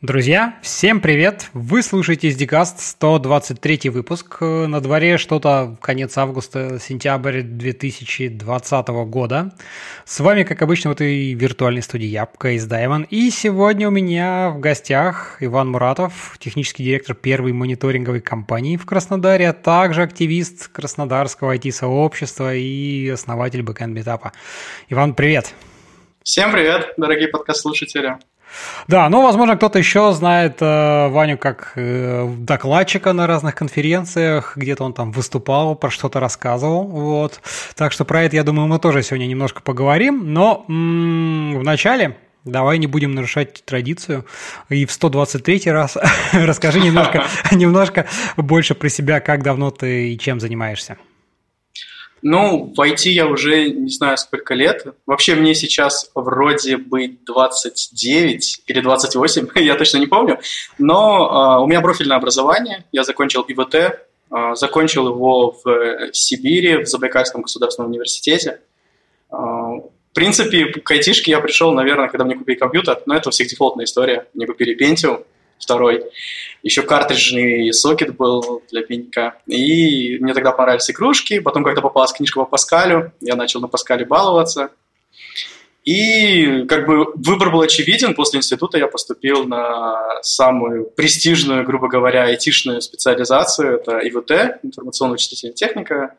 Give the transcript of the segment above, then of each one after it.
Друзья, всем привет! Вы слушаете SDCast 123 выпуск. На дворе что-то конец августа, сентябрь 2020 года. С вами, как обычно, в этой виртуальной студии я, Кейс Даймон. И сегодня у меня в гостях Иван Муратов, технический директор первой мониторинговой компании в Краснодаре, а также активист краснодарского IT-сообщества и основатель бэкэнд метапа. Иван, привет! Всем привет, дорогие подкаст-слушатели! Да, ну, возможно, кто-то еще знает э, Ваню как э, докладчика на разных конференциях, где-то он там выступал, про что-то рассказывал, вот. Так что про это, я думаю, мы тоже сегодня немножко поговорим, но м-м, вначале Давай не будем нарушать традицию. И в 123 раз расскажи немножко, немножко больше про себя, как давно ты и чем занимаешься. Ну, в IT я уже не знаю сколько лет. Вообще мне сейчас вроде бы 29 или 28, я точно не помню. Но э, у меня профильное образование, я закончил ИВТ, э, закончил его в Сибири, в Забайкальском государственном университете. Э, в принципе, к айтишке я пришел, наверное, когда мне купили компьютер, но это у всех дефолтная история. Мне купили Pentium второй. Еще картриджный сокет был для пенька. И мне тогда понравились игрушки. Потом как-то попалась книжка по Паскалю. Я начал на Паскале баловаться. И как бы выбор был очевиден. После института я поступил на самую престижную, грубо говоря, айтишную специализацию. Это ИВТ, информационно-вычислительная техника.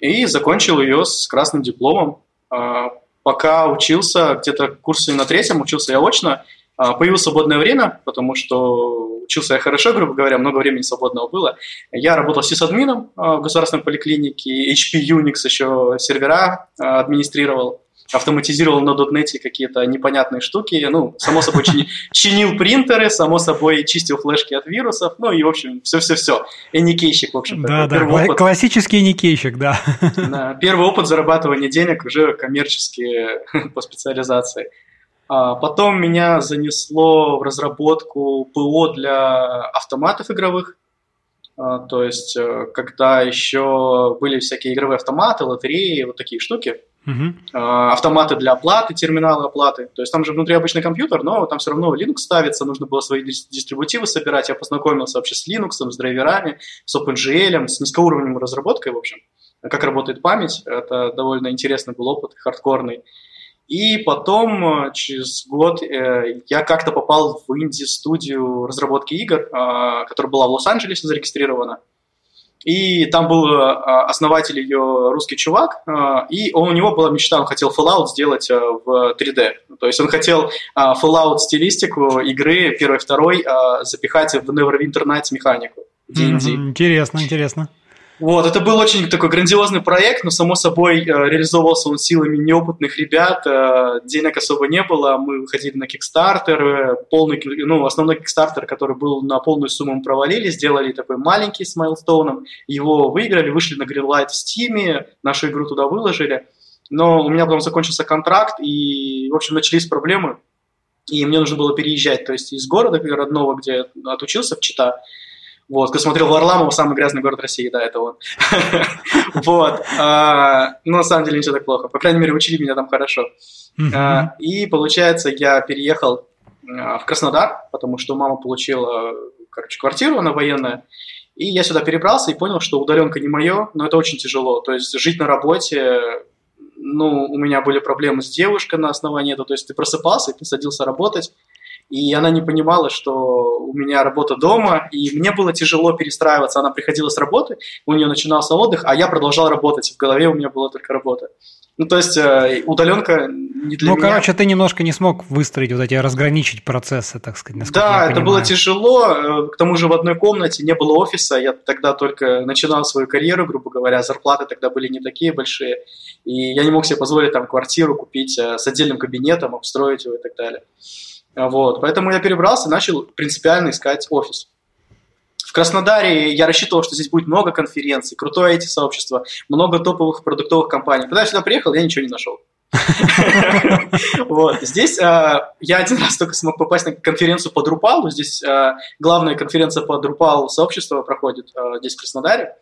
И закончил ее с красным дипломом. А, пока учился, где-то курсы на третьем учился я очно, появилось свободное время, потому что учился я хорошо, грубо говоря, много времени свободного было. Я работал сисадмином а, в государственной поликлинике, HP Unix еще сервера а, администрировал, автоматизировал на .NET какие-то непонятные штуки, ну, само собой, чини, чинил принтеры, само собой, чистил флешки от вирусов, ну, и, в общем, все-все-все. Эникейщик, в общем. Да, да, кла- опыт. классический эникейщик, да. да. Первый опыт зарабатывания денег уже коммерчески по специализации. А потом меня занесло в разработку ПО для автоматов игровых. А, то есть, э, когда еще были всякие игровые автоматы, лотереи, вот такие штуки. Uh-huh. Автоматы для оплаты, терминалы оплаты. То есть там же внутри обычный компьютер, но там все равно Linux ставится, нужно было свои дистрибутивы собирать. Я познакомился вообще с Linux, с драйверами, с OpenGL, с низкоуровневой разработкой, в общем. Как работает память. Это довольно интересный был опыт, хардкорный. И потом, э, через год, э, я как-то попал в инди-студию разработки игр, э, которая была в Лос-Анджелесе зарегистрирована. И там был основатель ее русский чувак, и у него была мечта, он хотел Fallout сделать в 3D. То есть он хотел Fallout стилистику игры первой второй запихать в Neverwinter Nights механику. D&D. Интересно, интересно. Вот, это был очень такой грандиозный проект, но, само собой, э, реализовывался он силами неопытных ребят, э, денег особо не было, мы выходили на Kickstarter, э, полный, ну, основной Kickstarter, который был на полную сумму, мы провалили, сделали такой маленький с майлстоуном, его выиграли, вышли на Greenlight в Steam, нашу игру туда выложили, но у меня потом закончился контракт, и, в общем, начались проблемы, и мне нужно было переезжать, то есть из города родного, где отучился в Чита, вот, кто смотрел Варламов, самый грязный город России, да, это он. Вот. А, но на самом деле ничего так плохо. По крайней мере, учили меня там хорошо. А, и, получается, я переехал а, в Краснодар, потому что мама получила, короче, квартиру, она военная. И я сюда перебрался и понял, что удаленка не мое, но это очень тяжело. То есть жить на работе, ну, у меня были проблемы с девушкой на основании этого. То есть ты просыпался, и ты садился работать, и она не понимала, что у меня работа дома, и мне было тяжело перестраиваться. Она приходила с работы, у нее начинался отдых, а я продолжал работать, в голове у меня была только работа. Ну, то есть э, удаленка не для ну, меня. Ну, короче, ты немножко не смог выстроить вот эти, разграничить процессы, так сказать, Да, это было тяжело. Э, к тому же в одной комнате не было офиса. Я тогда только начинал свою карьеру, грубо говоря. Зарплаты тогда были не такие большие. И я не мог себе позволить там квартиру купить э, с отдельным кабинетом, обстроить его и так далее. Вот, поэтому я перебрался и начал принципиально искать офис. В Краснодаре я рассчитывал, что здесь будет много конференций, крутое IT-сообщество, много топовых продуктовых компаний. Когда я сюда приехал, я ничего не нашел. Вот. Здесь а, я один раз только смог попасть на конференцию по Drupal. Здесь а, главная конференция по Drupal сообщества проходит а, здесь в Краснодаре.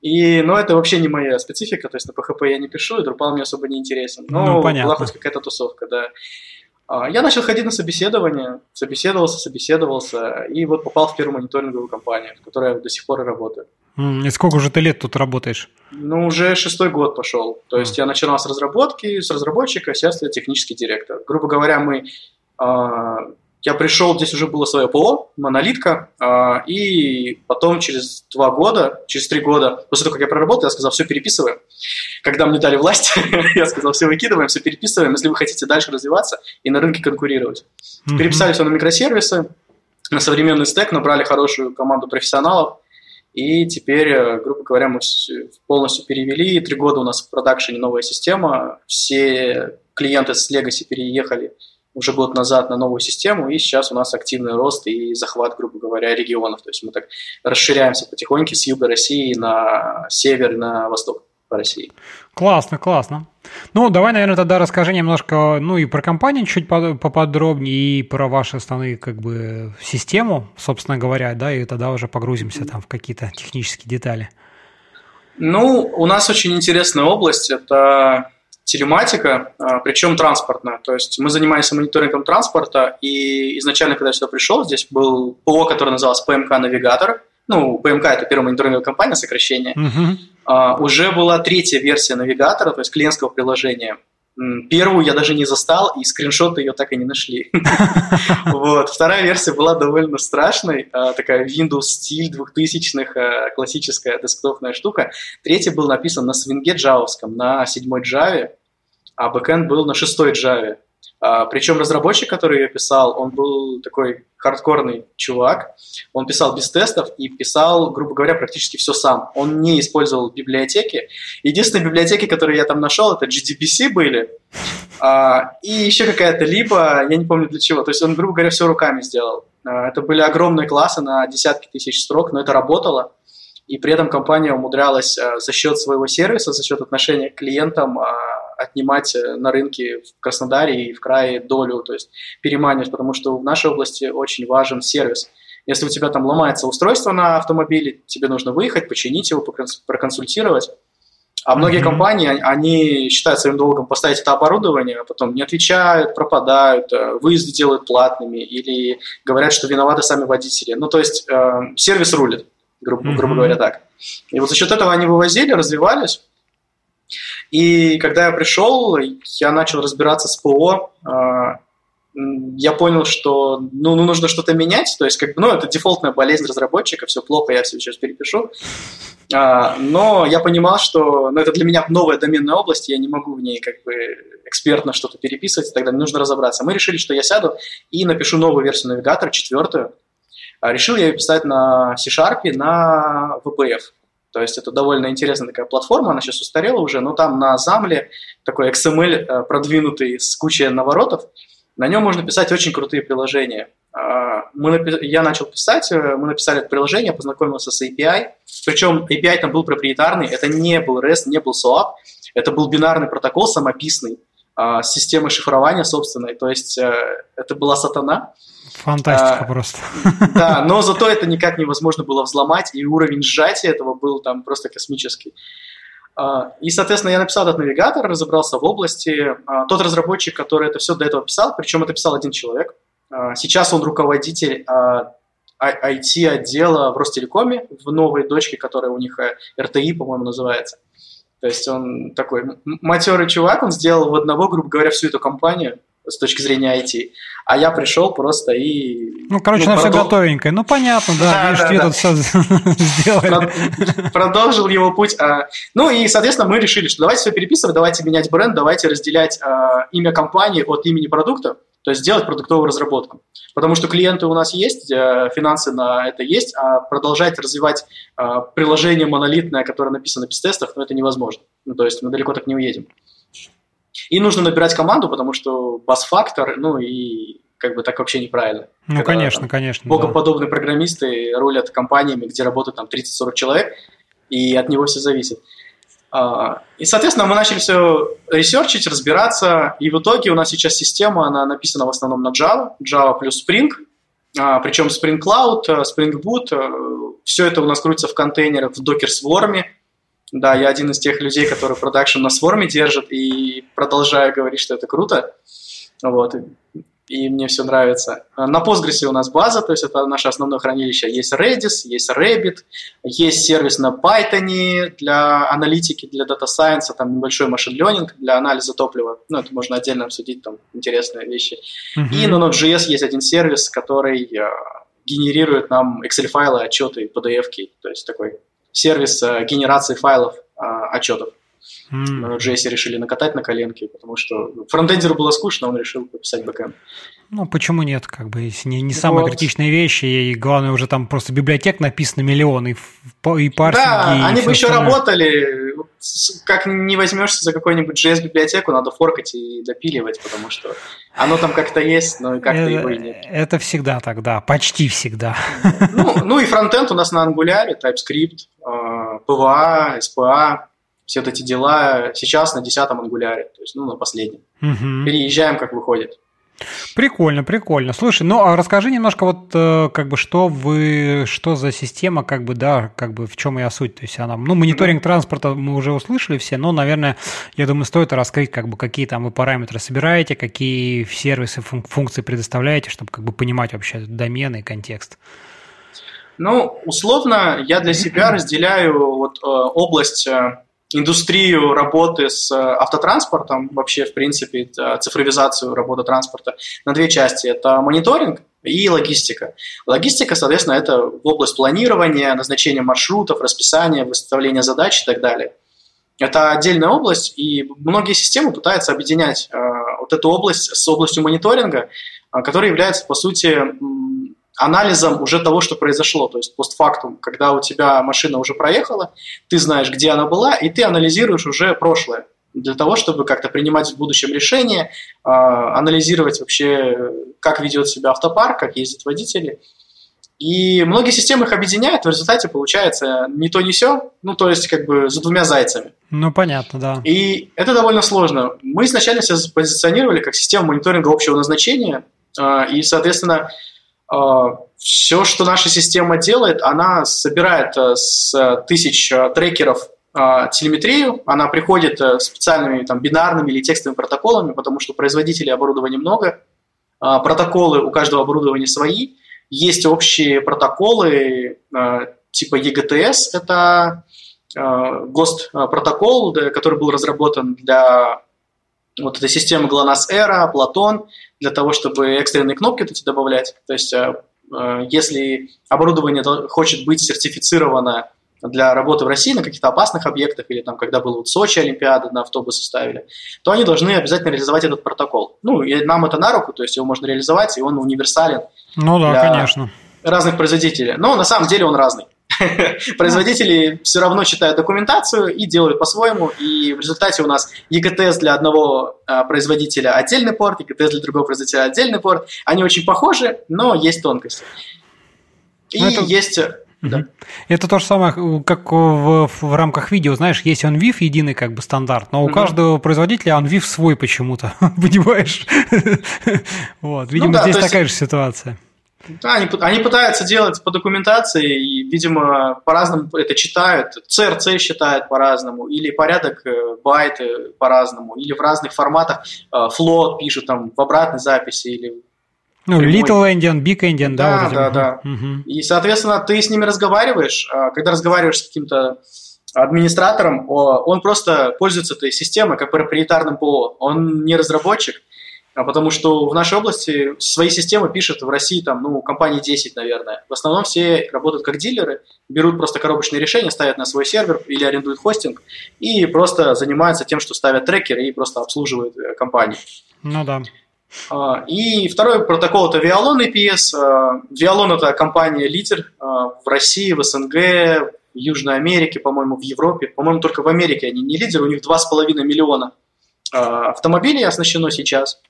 И, но это вообще не моя специфика, то есть на PHP я не пишу, и Drupal мне особо не интересен. Но ну, была хоть какая-то тусовка, да. А, я начал ходить на собеседование, собеседовался, собеседовался, и вот попал в первую мониторинговую компанию, в которой я до сих пор и работаю. И сколько уже ты лет тут работаешь? Ну, уже шестой год пошел. То есть я начинал с разработки, с разработчика, сейчас я технический директор. Грубо говоря, мы а, я пришел, здесь уже было свое ПО, монолитка, а, и потом через два года, через три года, после того, как я проработал, я сказал, все переписываем. Когда мне дали власть, я сказал, все выкидываем, все переписываем, если вы хотите дальше развиваться и на рынке конкурировать. Mm-hmm. Переписали все на микросервисы, на современный стек, набрали хорошую команду профессионалов, и теперь, э, грубо говоря, мы полностью перевели. Три года у нас в продакшене новая система. Все клиенты с Legacy переехали уже год назад на новую систему, и сейчас у нас активный рост и захват, грубо говоря, регионов. То есть мы так расширяемся потихоньку с юга России на север, на восток по России. Классно, классно. Ну, давай, наверное, тогда расскажи немножко, ну, и про компанию чуть поподробнее, и про ваши основные, как бы, систему, собственно говоря, да, и тогда уже погрузимся там в какие-то технические детали. Ну, у нас очень интересная область, это телематика, а, причем транспортная. То есть мы занимаемся мониторингом транспорта, и изначально, когда я сюда пришел, здесь был ПО, который назывался ПМК «Навигатор». Ну, ПМК – это первая мониторинговая компания, сокращение. Uh-huh. уже была третья версия навигатора, то есть клиентского приложения. Первую я даже не застал, и скриншоты ее так и не нашли. вот. Вторая версия была довольно страшной, а, такая Windows стиль 2000-х, классическая десктопная штука. Третья был написан на свинге джавовском, на седьмой Java, а бэкэнд был на шестой Java. А, причем разработчик, который ее писал, он был такой хардкорный чувак. Он писал без тестов и писал, грубо говоря, практически все сам. Он не использовал библиотеки. Единственные библиотеки, которые я там нашел, это GDBC были. А, и еще какая-то либо, я не помню для чего. То есть он, грубо говоря, все руками сделал. А, это были огромные классы на десятки тысяч строк, но это работало. И при этом компания умудрялась а, за счет своего сервиса, за счет отношения к клиентам а, отнимать э, на рынке в Краснодаре и в крае долю, то есть переманивать, потому что в нашей области очень важен сервис. Если у тебя там ломается устройство на автомобиле, тебе нужно выехать, починить его, проконсультировать. А многие mm-hmm. компании, они считают своим долгом поставить это оборудование, а потом не отвечают, пропадают, э, выезды делают платными или говорят, что виноваты сами водители. Ну, то есть э, сервис рулит, грубо, mm-hmm. грубо говоря, так. И вот за счет этого они вывозили, развивались. И когда я пришел, я начал разбираться с ПО, а, я понял, что ну, ну, нужно что-то менять, то есть как бы, ну, это дефолтная болезнь разработчика, все плохо, я все сейчас перепишу. А, но я понимал, что ну, это для меня новая доменная область, я не могу в ней как бы экспертно что-то переписывать, тогда мне нужно разобраться. Мы решили, что я сяду и напишу новую версию навигатора, четвертую. А, решил я ее писать на C-Sharp, на VPF. То есть это довольно интересная такая платформа, она сейчас устарела уже, но там на Замле такой XML э, продвинутый с кучей наворотов, на нем можно писать очень крутые приложения. А, мы, я начал писать, э, мы написали это приложение, познакомился с API, причем API там был проприетарный, это не был REST, не был SOAP, это был бинарный протокол самописный, а, с системой шифрования собственной, то есть э, это была сатана, Фантастика а, просто. Да, но зато это никак невозможно было взломать, и уровень сжатия этого был там просто космический. А, и, соответственно, я написал этот навигатор, разобрался в области. А, тот разработчик, который это все до этого писал, причем это писал один человек, а, сейчас он руководитель IT-отдела в Ростелекоме, в новой дочке, которая у них э, РТИ, по-моему, называется. То есть он такой матерый чувак, он сделал в одного, грубо говоря, всю эту компанию – с точки зрения IT. А я пришел просто и... Ну, короче, ну, на продол... все готовенькое. Ну, понятно, да, да видишь, да, ты да. тут все сделали. Продолжил его путь. А, ну, и, соответственно, мы решили, что давайте все переписывать, давайте менять бренд, давайте разделять а, имя компании от имени продукта, то есть сделать продуктовую разработку. Потому что клиенты у нас есть, э, финансы на это есть, а продолжать развивать приложение монолитное, которое написано без тестов, ну, это невозможно. Ну, то есть мы далеко так не уедем. И нужно набирать команду, потому что бас-фактор, ну и как бы так вообще неправильно. Ну, Когда, конечно, там, конечно. Богоподобные да. программисты рулят компаниями, где работают там 30-40 человек, и от него все зависит. А, и, соответственно, мы начали все ресерчить, разбираться, и в итоге у нас сейчас система, она написана в основном на Java, Java плюс Spring, а, причем Spring Cloud, Spring Boot, все это у нас крутится в контейнерах в Docker Swarm, да, я один из тех людей, которые продакшн на сворме держит и продолжаю говорить, что это круто. Вот, и мне все нравится. На Postgres у нас база, то есть это наше основное хранилище. Есть Redis, есть Rabbit, есть сервис на Python для аналитики, для Data Science, там небольшой машин learning для анализа топлива. Ну, это можно отдельно обсудить, там интересные вещи. Uh-huh. И на Node.js есть один сервис, который э, генерирует нам Excel-файлы, отчеты, PDF-ки, то есть такой сервис э, генерации файлов э, отчетов. Mm. Джесси решили накатать на коленке, потому что фронтендеру было скучно, он решил пописать бэкэнд. Ну, почему нет? Как бы не, не самые вот. критичные вещи, и главное, уже там просто библиотек написано миллион, и, и парсинги. Да, и они бы еще остальное. работали. Как не возьмешься за какую-нибудь JS-библиотеку, надо форкать и допиливать, потому что оно там как-то есть, но как-то это, его и нет. Это всегда тогда, почти всегда. Ну, ну и фронтенд у нас на Angular, TypeScript, PWA, SPA, все вот эти дела сейчас на десятом ангуляре, то есть, ну, на последнем. Угу. Переезжаем, как выходит. Прикольно, прикольно. Слушай, ну а расскажи немножко вот э, как бы что вы, что за система, как бы да, как бы в чем ее суть, то есть она, ну мониторинг транспорта мы уже услышали все, но, наверное, я думаю, стоит раскрыть как бы какие там вы параметры собираете, какие сервисы, функции предоставляете, чтобы как бы понимать вообще домены и контекст. Ну, условно, я для себя разделяю вот э, область э, индустрию работы с э, автотранспортом, вообще, в принципе, цифровизацию работы транспорта на две части. Это мониторинг и логистика. Логистика, соответственно, это область планирования, назначения маршрутов, расписания, выставления задач и так далее. Это отдельная область, и многие системы пытаются объединять э, вот эту область с областью мониторинга, э, которая является, по сути, анализом уже того, что произошло, то есть постфактум, когда у тебя машина уже проехала, ты знаешь, где она была, и ты анализируешь уже прошлое для того, чтобы как-то принимать в будущем решения, анализировать вообще, как ведет себя автопарк, как ездят водители. И многие системы их объединяют, в результате получается не то, не все, ну, то есть как бы за двумя зайцами. Ну, понятно, да. И это довольно сложно. Мы изначально себя позиционировали как систему мониторинга общего назначения, а, и, соответственно, а, все, что наша система делает, она собирает э, с тысяч э, трекеров а, телеметрию, она приходит э, специальными там, бинарными или текстовыми протоколами, потому что производителей оборудования много, протоколы у каждого оборудования свои, есть общие протоколы типа EGTS, это ГОСТ протокол, который был разработан для вот этой системы GLONASS Era, Platon, для того, чтобы экстренные кнопки эти добавлять. То есть, э, э, если оборудование хочет быть сертифицировано для работы в России на каких-то опасных объектах, или там, когда был вот Сочи Олимпиада, на автобусы ставили, то они должны обязательно реализовать этот протокол. Ну, и нам это на руку, то есть его можно реализовать, и он универсален. Ну да, конечно. Разных производителей. Но на самом деле он разный. Производители все равно читают документацию и делают по-своему, и в результате у нас EGTS для одного а, производителя отдельный порт, EGTS для другого производителя отдельный порт. Они очень похожи, но есть тонкости. И ну, это... есть... Да. Это то же самое, как в, в рамках видео, знаешь, есть OnVIF единый как бы стандарт, но у угу. каждого производителя OnVIF свой почему-то, понимаешь? вот, ну видимо, ну, да, здесь такая есть... же ситуация. Да, они, они пытаются делать по документации, и, видимо, по-разному это читают. CRC считает по-разному, или порядок э, байты по-разному, или в разных форматах float э, пишут там в обратной записи, или ну, прямой. Little Indian, Big Indian, да. Да, вот да, да. Угу. И, соответственно, ты с ними разговариваешь, а когда разговариваешь с каким-то администратором, он просто пользуется этой системой как проприетарным ПО. Он не разработчик, а потому что в нашей области свои системы пишут в России там, ну, компании 10, наверное. В основном все работают как дилеры, берут просто коробочные решения, ставят на свой сервер или арендуют хостинг и просто занимаются тем, что ставят трекеры и просто обслуживают э, компании. Ну да. А, и второй протокол это Vialon APS. Vialon это компания лидер а, в России, в СНГ, в Южной Америке, по-моему, в Европе. По-моему, только в Америке они не лидеры, у них 2,5 миллиона а, автомобилей оснащено сейчас.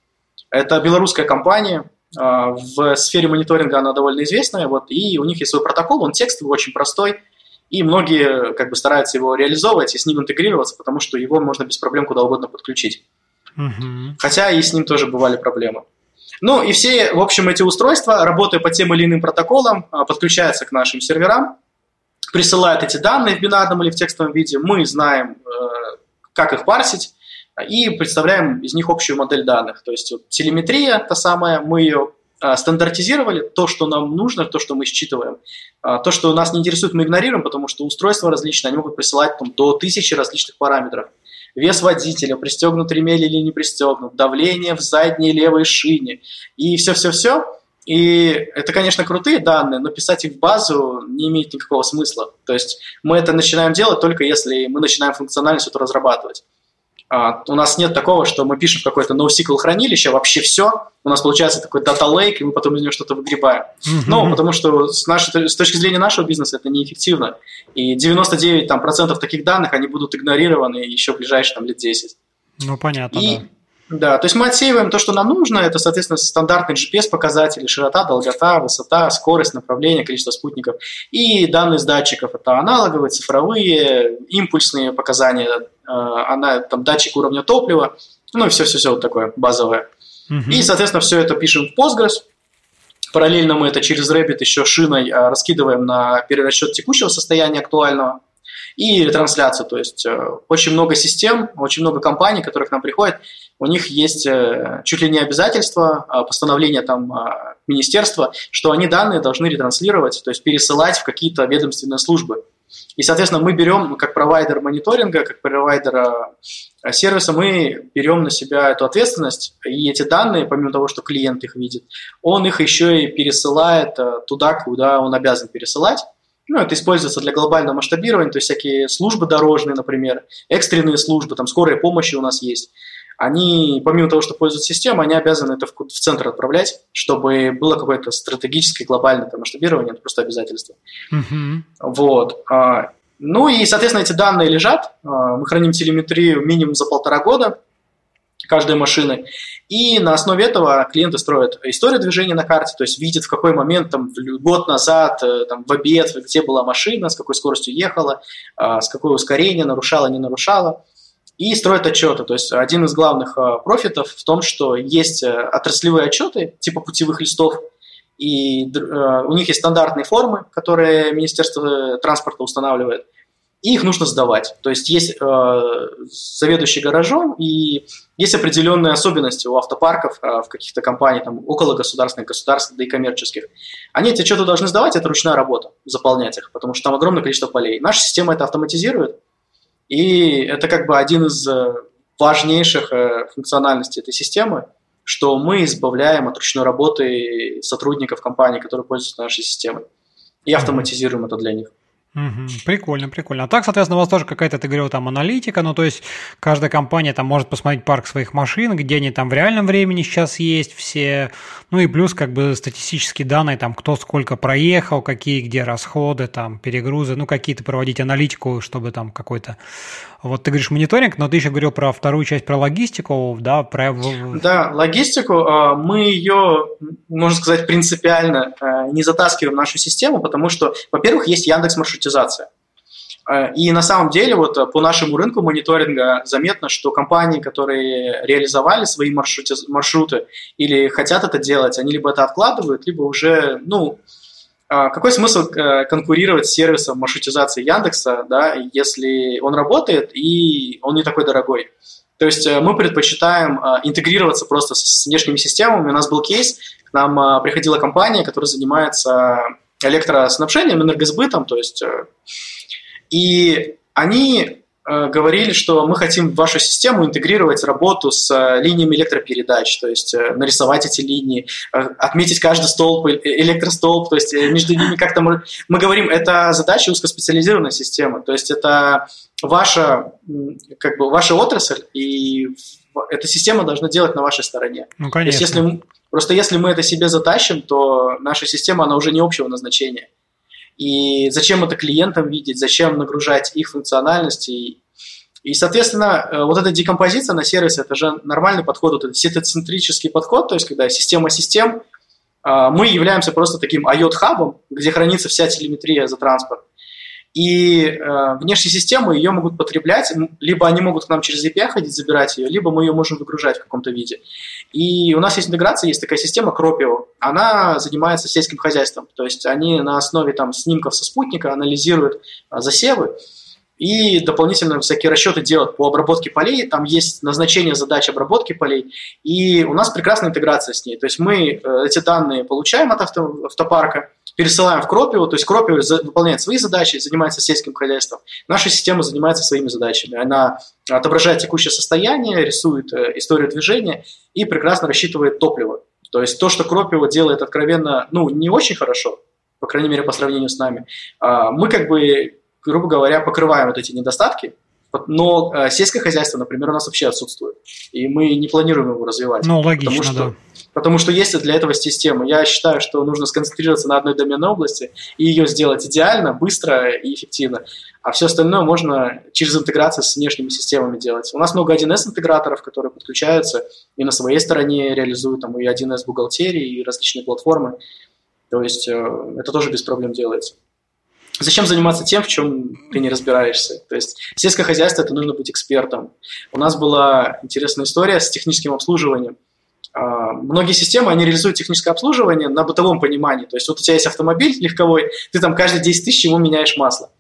Это белорусская компания, а, в сфере мониторинга она довольно известная, вот, и у них есть свой протокол, он текстовый, очень простой, и многие как бы стараются его реализовывать и с ним интегрироваться, потому что его можно без проблем куда угодно подключить. Угу. Хотя и с ним тоже бывали проблемы. Ну и все, в общем, эти устройства, работая по тем или иным протоколам, а, подключаются к нашим серверам, присылают эти данные в бинарном или в текстовом виде, мы знаем, э, как их парсить, и представляем из них общую модель данных. То есть вот, телеметрия та самая, мы ее а, стандартизировали, то, что нам нужно, то, что мы считываем. А, то, что нас не интересует, мы игнорируем, потому что устройства различные, они могут присылать там, до тысячи различных параметров. Вес водителя, пристегнут ремель или не пристегнут, давление в задней левой шине и все-все-все. И это, конечно, крутые данные, но писать их в базу не имеет никакого смысла. То есть мы это начинаем делать только если мы начинаем функциональность эту разрабатывать. А, у нас нет такого, что мы пишем какое-то NoSQL хранилище, вообще все, у нас получается такой дата лейк, и мы потом из него что-то выгребаем. Mm-hmm. Ну, потому что с, нашей, с точки зрения нашего бизнеса это неэффективно. И 99% там, процентов таких данных, они будут игнорированы еще в ближайшие там, лет 10. Ну, понятно, и, да. Да, то есть мы отсеиваем то, что нам нужно, это, соответственно, стандартные GPS-показатели, широта, долгота, высота, скорость, направление, количество спутников. И данные с датчиков, это аналоговые, цифровые, импульсные показания, э, она, там, датчик уровня топлива, ну и все-все-все вот такое базовое. Угу. И, соответственно, все это пишем в Postgres, Параллельно мы это через Rabbit еще шиной э, раскидываем на перерасчет текущего состояния актуального и ретрансляцию. То есть э, очень много систем, очень много компаний, которые к нам приходят, у них есть э, чуть ли не обязательство, а, постановление там а, министерства, что они данные должны ретранслировать, то есть пересылать в какие-то ведомственные службы. И, соответственно, мы берем, как провайдер мониторинга, как провайдер э, сервиса, мы берем на себя эту ответственность, и эти данные, помимо того, что клиент их видит, он их еще и пересылает э, туда, куда он обязан пересылать. Ну, это используется для глобального масштабирования, то есть всякие службы дорожные, например, экстренные службы, там скорая помощь у нас есть они, помимо того, что пользуются системой, они обязаны это в, в центр отправлять, чтобы было какое-то стратегическое глобальное там, масштабирование, это просто обязательство. Mm-hmm. Вот. А, ну и, соответственно, эти данные лежат, а, мы храним телеметрию минимум за полтора года каждой машины, и на основе этого клиенты строят историю движения на карте, то есть видят, в какой момент, там, год назад, э, там, в обед, где была машина, с какой скоростью ехала, а, с какое ускорение, нарушала, не нарушала и строят отчеты. То есть один из главных э, профитов в том, что есть э, отраслевые отчеты типа путевых листов, и э, у них есть стандартные формы, которые Министерство транспорта устанавливает, и их нужно сдавать. То есть есть заведующий гаражом, и есть определенные особенности у автопарков в каких-то компаниях, там, около государственных, государственных, да и коммерческих. Они эти отчеты должны сдавать, это ручная работа, заполнять их, потому что там огромное количество полей. Наша система это автоматизирует, и это как бы один из э, важнейших э, функциональностей этой системы, что мы избавляем от ручной работы сотрудников компании, которые пользуются нашей системой, и автоматизируем это для них. Угу, прикольно, прикольно. А так, соответственно, у вас тоже какая-то, ты говорил, там аналитика, ну то есть каждая компания там может посмотреть парк своих машин, где они там в реальном времени сейчас есть все, ну и плюс как бы статистические данные, там кто сколько проехал, какие где расходы, там перегрузы, ну какие-то проводить аналитику, чтобы там какой-то вот ты говоришь мониторинг, но ты еще говорил про вторую часть, про логистику, да, про... Да, логистику, а, мы ее, можно сказать, принципиально а, не затаскиваем в нашу систему, потому что, во-первых, есть Яндекс маршрутизация. А, и на самом деле вот по нашему рынку мониторинга заметно, что компании, которые реализовали свои маршруты, маршруты или хотят это делать, они либо это откладывают, либо уже, ну, какой смысл э, конкурировать с сервисом маршрутизации Яндекса, да, если он работает и он не такой дорогой? То есть э, мы предпочитаем э, интегрироваться просто с внешними системами. У нас был кейс, к нам приходила компания, которая занимается электроснабжением, энергосбытом, то есть и они говорили, что мы хотим в вашу систему интегрировать работу с э, линиями электропередач, то есть э, нарисовать эти линии, отметить каждый столб, электростолб, то есть между ними как-то мы, мы говорим, это задача узкоспециализированной системы, то есть это ваша, как бы ваша отрасль, и эта система должна делать на вашей стороне. Ну, конечно. То есть, если, просто если мы это себе затащим, то наша система, она уже не общего назначения. И зачем это клиентам видеть, зачем нагружать их функциональности. И, соответственно, э, вот эта декомпозиция на сервисе, это же нормальный подход, вот этот сетоцентрический подход, то есть когда система систем, а, мы являемся просто таким IOT-хабом, где хранится вся телеметрия за транспорт. И э, внешние системы ее могут потреблять, либо они могут к нам через API ходить, забирать ее, либо мы ее можем выгружать в каком-то виде. И у нас есть интеграция, есть такая система Cropio. Она занимается сельским хозяйством. То есть они на основе там, снимков со спутника анализируют э, засевы, и дополнительно всякие расчеты делать по обработке полей. Там есть назначение задач обработки полей, и у нас прекрасная интеграция с ней. То есть мы э, эти данные получаем от авто, автопарка, пересылаем в Кропио, то есть Кропио выполняет свои задачи, занимается сельским хозяйством. Наша система занимается своими задачами. Она отображает текущее состояние, рисует э, историю движения и прекрасно рассчитывает топливо. То есть то, что Кропио делает откровенно, ну, не очень хорошо, по крайней мере, по сравнению с нами, а, мы как бы, грубо говоря, покрываем вот эти недостатки, но э, сельское хозяйство, например, у нас вообще отсутствует, и мы не планируем его развивать. Ну, логично, потому что, да. Потому что есть для этого система. Я считаю, что нужно сконцентрироваться на одной доменной области и ее сделать идеально, быстро и эффективно. А все остальное можно через интеграцию с внешними системами делать. У нас много 1С интеграторов, которые подключаются и на своей стороне реализуют там и 1С бухгалтерии, и различные платформы. То есть э, это тоже без проблем делается. Зачем заниматься тем, в чем ты не разбираешься? То есть сельское хозяйство – это нужно быть экспертом. У нас была интересная история с техническим обслуживанием. А, многие системы, они реализуют техническое обслуживание на бытовом понимании. То есть вот у тебя есть автомобиль легковой, ты там каждые 10 тысяч ему меняешь масло.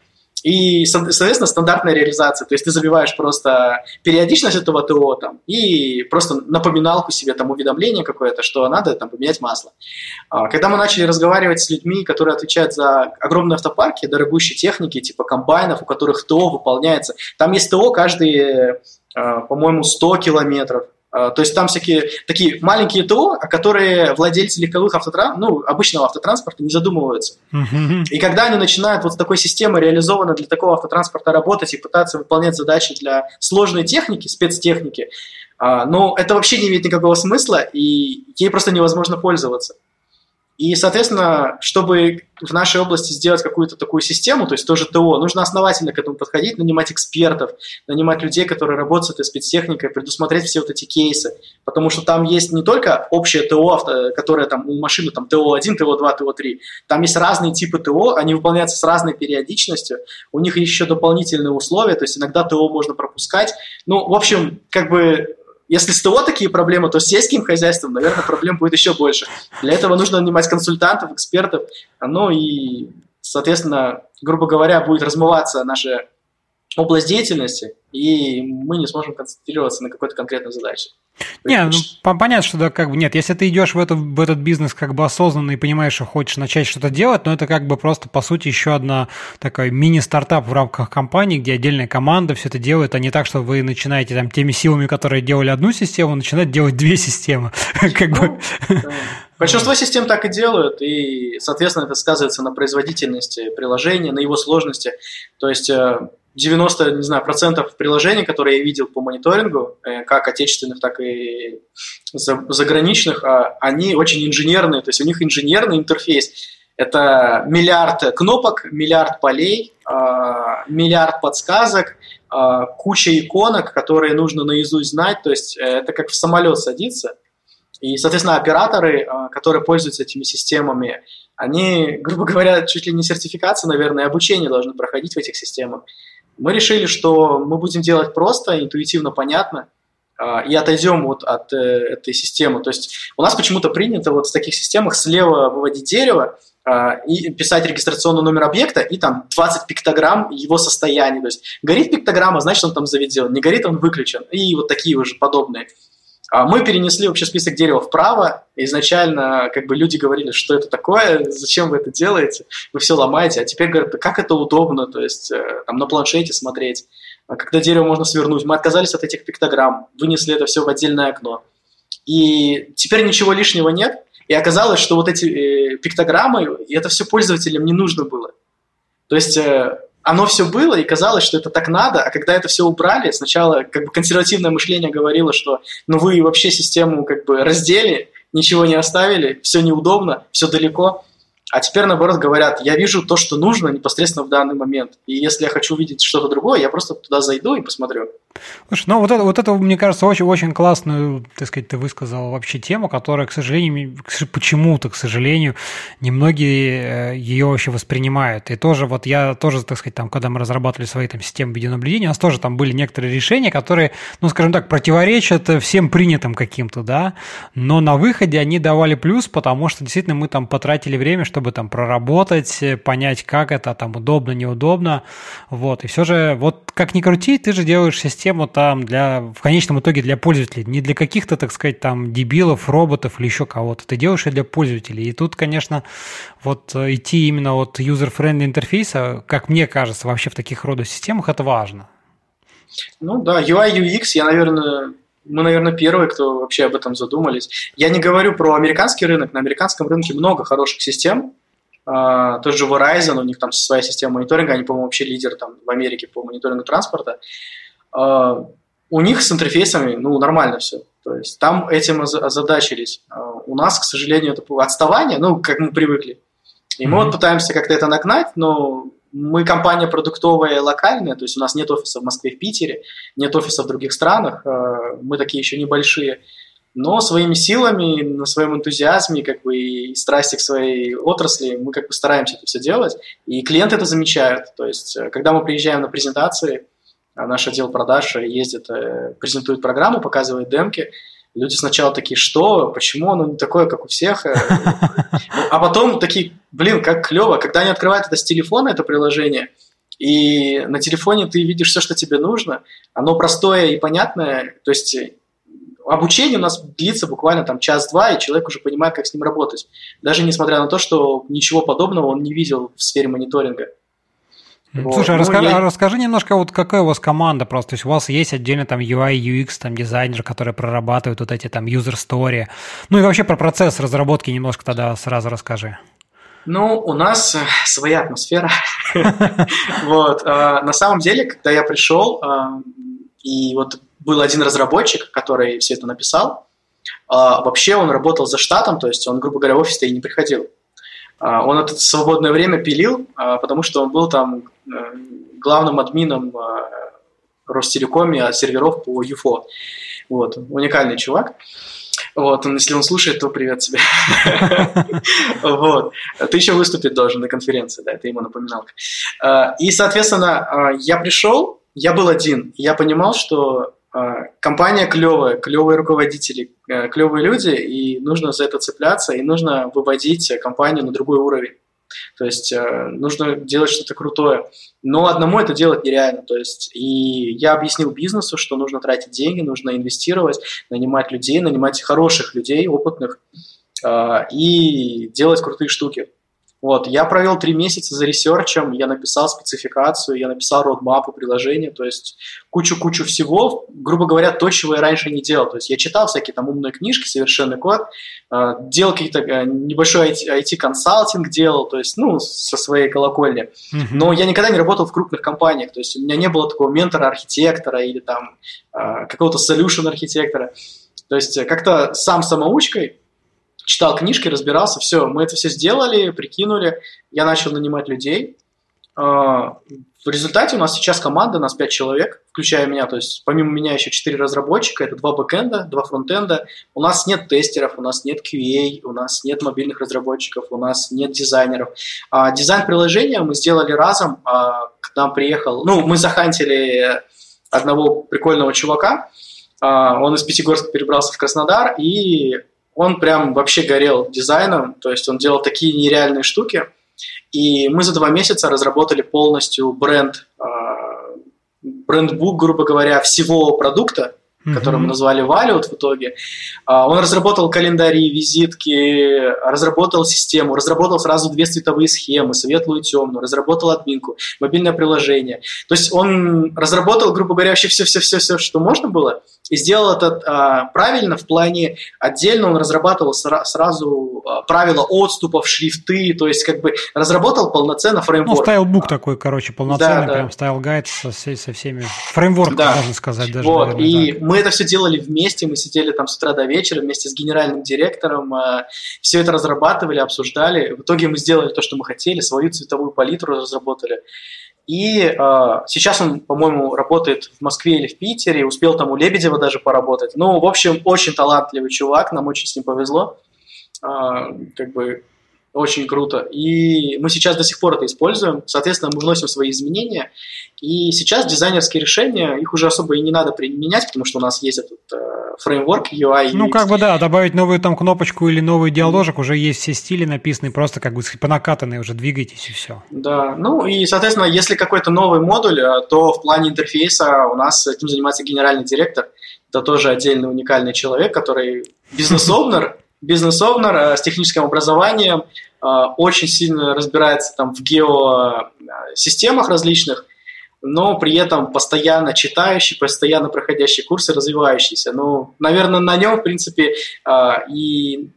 И, соответственно, стандартная реализация. То есть ты забиваешь просто периодичность этого ТО там, и просто напоминалку себе, там, уведомление какое-то, что надо там поменять масло. А, когда мы начали разговаривать с людьми, которые отвечают за огромные автопарки, дорогущие техники, типа комбайнов, у которых ТО выполняется, там есть ТО каждые, а, по-моему, 100 километров. А, то есть там всякие такие маленькие ТО, о которые владельцы легковых автотранспорта, ну, обычного автотранспорта не задумываются. И когда они начинают вот с такой системой реализованной для такого автотранспорта работать и пытаться выполнять задачи для сложной техники, спецтехники, а, ну, это вообще не имеет никакого смысла, и ей просто невозможно пользоваться. И, соответственно, чтобы в нашей области сделать какую-то такую систему, то есть тоже ТО, нужно основательно к этому подходить, нанимать экспертов, нанимать людей, которые работают с этой спецтехникой, предусмотреть все вот эти кейсы. Потому что там есть не только общее ТО, которое там у машины там ТО-1, ТО-2, ТО-3, там есть разные типы ТО, они выполняются с разной периодичностью, у них еще дополнительные условия, то есть иногда ТО можно пропускать. Ну, в общем, как бы если с ТО такие проблемы, то с сельским хозяйством, наверное, проблем будет еще больше. Для этого нужно нанимать консультантов, экспертов, ну и, соответственно, грубо говоря, будет размываться наша область деятельности, и мы не сможем концентрироваться на какой-то конкретной задаче. Не, ну, понятно, что да, как бы нет, если ты идешь в, это, в этот бизнес как бы осознанно и понимаешь, что хочешь начать что-то делать, но это как бы просто, по сути, еще одна такая мини-стартап в рамках компании, где отдельная команда все это делает, а не так, что вы начинаете там теми силами, которые делали одну систему, начинать делать две системы. как бы. Ну, Большинство систем так и делают, и, соответственно, это сказывается на производительности приложения, на его сложности. То есть э, 90, не знаю, процентов приложений, которые я видел по мониторингу, э, как отечественных, так и заграничных, а, они очень инженерные, то есть у них инженерный интерфейс. Это миллиард кнопок, миллиард полей, а, миллиард подсказок, а, куча иконок, которые нужно наизусть знать, то есть э, это как в самолет садиться. И, соответственно, операторы, которые пользуются этими системами, они, грубо говоря, чуть ли не сертификация, наверное, обучение должны проходить в этих системах. Мы решили, что мы будем делать просто, интуитивно понятно, а, и отойдем вот от э, этой системы. То есть у нас почему-то принято вот в таких системах слева выводить дерево а, и писать регистрационный номер объекта и там 20 пиктограмм его состояния. То есть горит пиктограмма, значит он там заведен, не горит он выключен. И вот такие уже подобные. А мы перенесли вообще список дерева вправо. Изначально как бы люди говорили, что это такое, зачем вы это делаете, вы все ломаете. А теперь говорят, как это удобно, то есть э, там на планшете смотреть, а когда дерево можно свернуть. Мы отказались от этих пиктограмм, вынесли это все в отдельное окно. И теперь ничего лишнего нет. И оказалось, что вот эти э, пиктограммы, и это все пользователям не нужно было. То есть э, оно все было, и казалось, что это так надо, а когда это все убрали, сначала как бы консервативное мышление говорило, что ну вы вообще систему как бы раздели, ничего не оставили, все неудобно, все далеко. А теперь, наоборот, говорят, я вижу то, что нужно непосредственно в данный момент. И если я хочу увидеть что-то другое, я просто туда зайду и посмотрю. Слушай, ну вот это, вот это, мне кажется, очень, очень классную, так сказать, ты высказал вообще тему, которая, к сожалению, почему-то, к сожалению, немногие э, ее вообще воспринимают. И тоже вот я тоже, так сказать, там, когда мы разрабатывали свои там системы видеонаблюдения, у нас тоже там были некоторые решения, которые, ну, скажем так, противоречат всем принятым каким-то, да, но на выходе они давали плюс, потому что действительно мы там потратили время, чтобы там проработать, понять, как это там удобно, неудобно, вот. И все же, вот как ни крути, ты же делаешь систему там для, в конечном итоге для пользователей, не для каких-то, так сказать, там дебилов, роботов или еще кого-то. Ты делаешь это для пользователей. И тут, конечно, вот э, идти именно от user-friendly интерфейса, как мне кажется, вообще в таких рода системах это важно. Ну да, UI, UX, я, наверное, мы, наверное, первые, кто вообще об этом задумались. Я не говорю про американский рынок. На американском рынке много хороших систем, Uh, тот же Verizon, у них там своя система мониторинга, они, по-моему, вообще лидер там в Америке по мониторингу транспорта. Uh, у них с интерфейсами, ну, нормально все. То есть там этим озадачились. Uh, у нас, к сожалению, это отставание, ну, как мы привыкли. И mm-hmm. мы вот пытаемся как-то это нагнать, но мы компания продуктовая и локальная, то есть у нас нет офиса в Москве, в Питере, нет офиса в других странах, мы такие еще небольшие но своими силами, на своем энтузиазме как бы, и страсти к своей отрасли мы как бы стараемся это все делать, и клиенты это замечают. То есть, э, когда мы приезжаем на презентации, а наш отдел продаж ездит, э, презентует программу, показывает демки, люди сначала такие, что, почему оно не такое, как у всех, э, а потом такие, блин, как клево, когда они открывают это с телефона, это приложение, и на телефоне ты видишь все, что тебе нужно, оно простое и понятное, то есть обучение у нас длится буквально там час-два, и человек уже понимает, как с ним работать. Даже несмотря на то, что ничего подобного он не видел в сфере мониторинга. Вот. Слушай, а ну, расскажи, я... расскажи немножко, вот какая у вас команда просто, то есть у вас есть отдельно там UI, UX, там дизайнер, который прорабатывает вот эти там user story, ну и вообще про процесс разработки немножко тогда сразу расскажи. Ну, у нас э, своя атмосфера. Вот. А, на самом деле, когда я пришел, а, и вот был один разработчик, который все это написал. А, вообще он работал за штатом, то есть он, грубо говоря, в офис-то и не приходил. А, он это свободное время пилил, а, потому что он был там э, главным админом а, Ростелекоме а серверов по UFO. Вот, уникальный чувак. Вот, он, если он слушает, то привет тебе. Вот. Ты еще выступить должен на конференции, да, это ему напоминалка. А, и, соответственно, а, я пришел, я был один. Я понимал, что компания клевая, клевые руководители, э, клевые люди, и нужно за это цепляться, и нужно выводить компанию на другой уровень. То есть э, нужно делать что-то крутое. Но одному это делать нереально. То есть, и я объяснил бизнесу, что нужно тратить деньги, нужно инвестировать, нанимать людей, нанимать хороших людей, опытных, э, и делать крутые штуки. Вот, я провел три месяца за ресерчем, я написал спецификацию, я написал родмапу приложения, то есть кучу-кучу всего, грубо говоря, то, чего я раньше не делал. То есть я читал всякие там умные книжки, совершенный код, э, делал какие-то э, небольшой IT-консалтинг делал, то есть, ну, со своей колокольни. Mm-hmm. Но я никогда не работал в крупных компаниях, то есть у меня не было такого ментора-архитектора или там э, какого-то solution-архитектора. То есть как-то сам самоучкой читал книжки, разбирался, все, мы это все сделали, прикинули, я начал нанимать людей. А, в результате у нас сейчас команда, у нас 5 человек, включая меня, то есть помимо меня еще 4 разработчика, это 2 бэкэнда, 2 фронтенда. У нас нет тестеров, у нас нет QA, у нас нет мобильных разработчиков, у нас нет дизайнеров. А, дизайн приложения мы сделали разом, а, к нам приехал, ну, мы захантили одного прикольного чувака, он из Пятигорска перебрался в Краснодар, и он прям вообще горел дизайном, то есть он делал такие нереальные штуки. И мы за два месяца разработали полностью бренд, а, брендбук, грубо говоря, всего продукта, mm-hmm. который мы назвали Valiant в итоге. А, он разработал календари, визитки, разработал систему, разработал сразу две цветовые схемы, светлую и темную, разработал админку, мобильное приложение. То есть он разработал, грубо говоря, вообще все-все-все, что можно было, и сделал это а, правильно в плане отдельно он разрабатывал сра- сразу а, правила отступов, шрифты, то есть как бы разработал полноценно фреймворк. Ну, stylebook такой, короче, полноценный, да, прям style guide со, со всеми, фреймворк, да. можно сказать даже. Вот, наверное, и так. Мы это все делали вместе, мы сидели там с утра до вечера вместе с генеральным директором, а, все это разрабатывали, обсуждали. В итоге мы сделали то, что мы хотели, свою цветовую палитру разработали. И э, сейчас он, по-моему, работает в Москве или в Питере, успел там у Лебедева даже поработать. Ну, в общем, очень талантливый чувак, нам очень с ним повезло. Э, как бы очень круто. И мы сейчас до сих пор это используем. Соответственно, мы вносим свои изменения. И сейчас дизайнерские решения, их уже особо и не надо применять, потому что у нас есть этот э, фреймворк UI. Ну, как бы да, добавить новую там кнопочку или новый диаложик, уже есть все стили написаны, просто как бы по накатанной уже двигайтесь и все. Да, ну и, соответственно, если какой-то новый модуль, э, то в плане интерфейса у нас этим занимается генеральный директор. Это тоже отдельный уникальный человек, который бизнес-овнер, бизнес-овнер э, с техническим образованием, э, очень сильно разбирается там в геосистемах различных, но при этом постоянно читающий, постоянно проходящий курсы, развивающийся. Ну, наверное, на нем, в принципе, э, и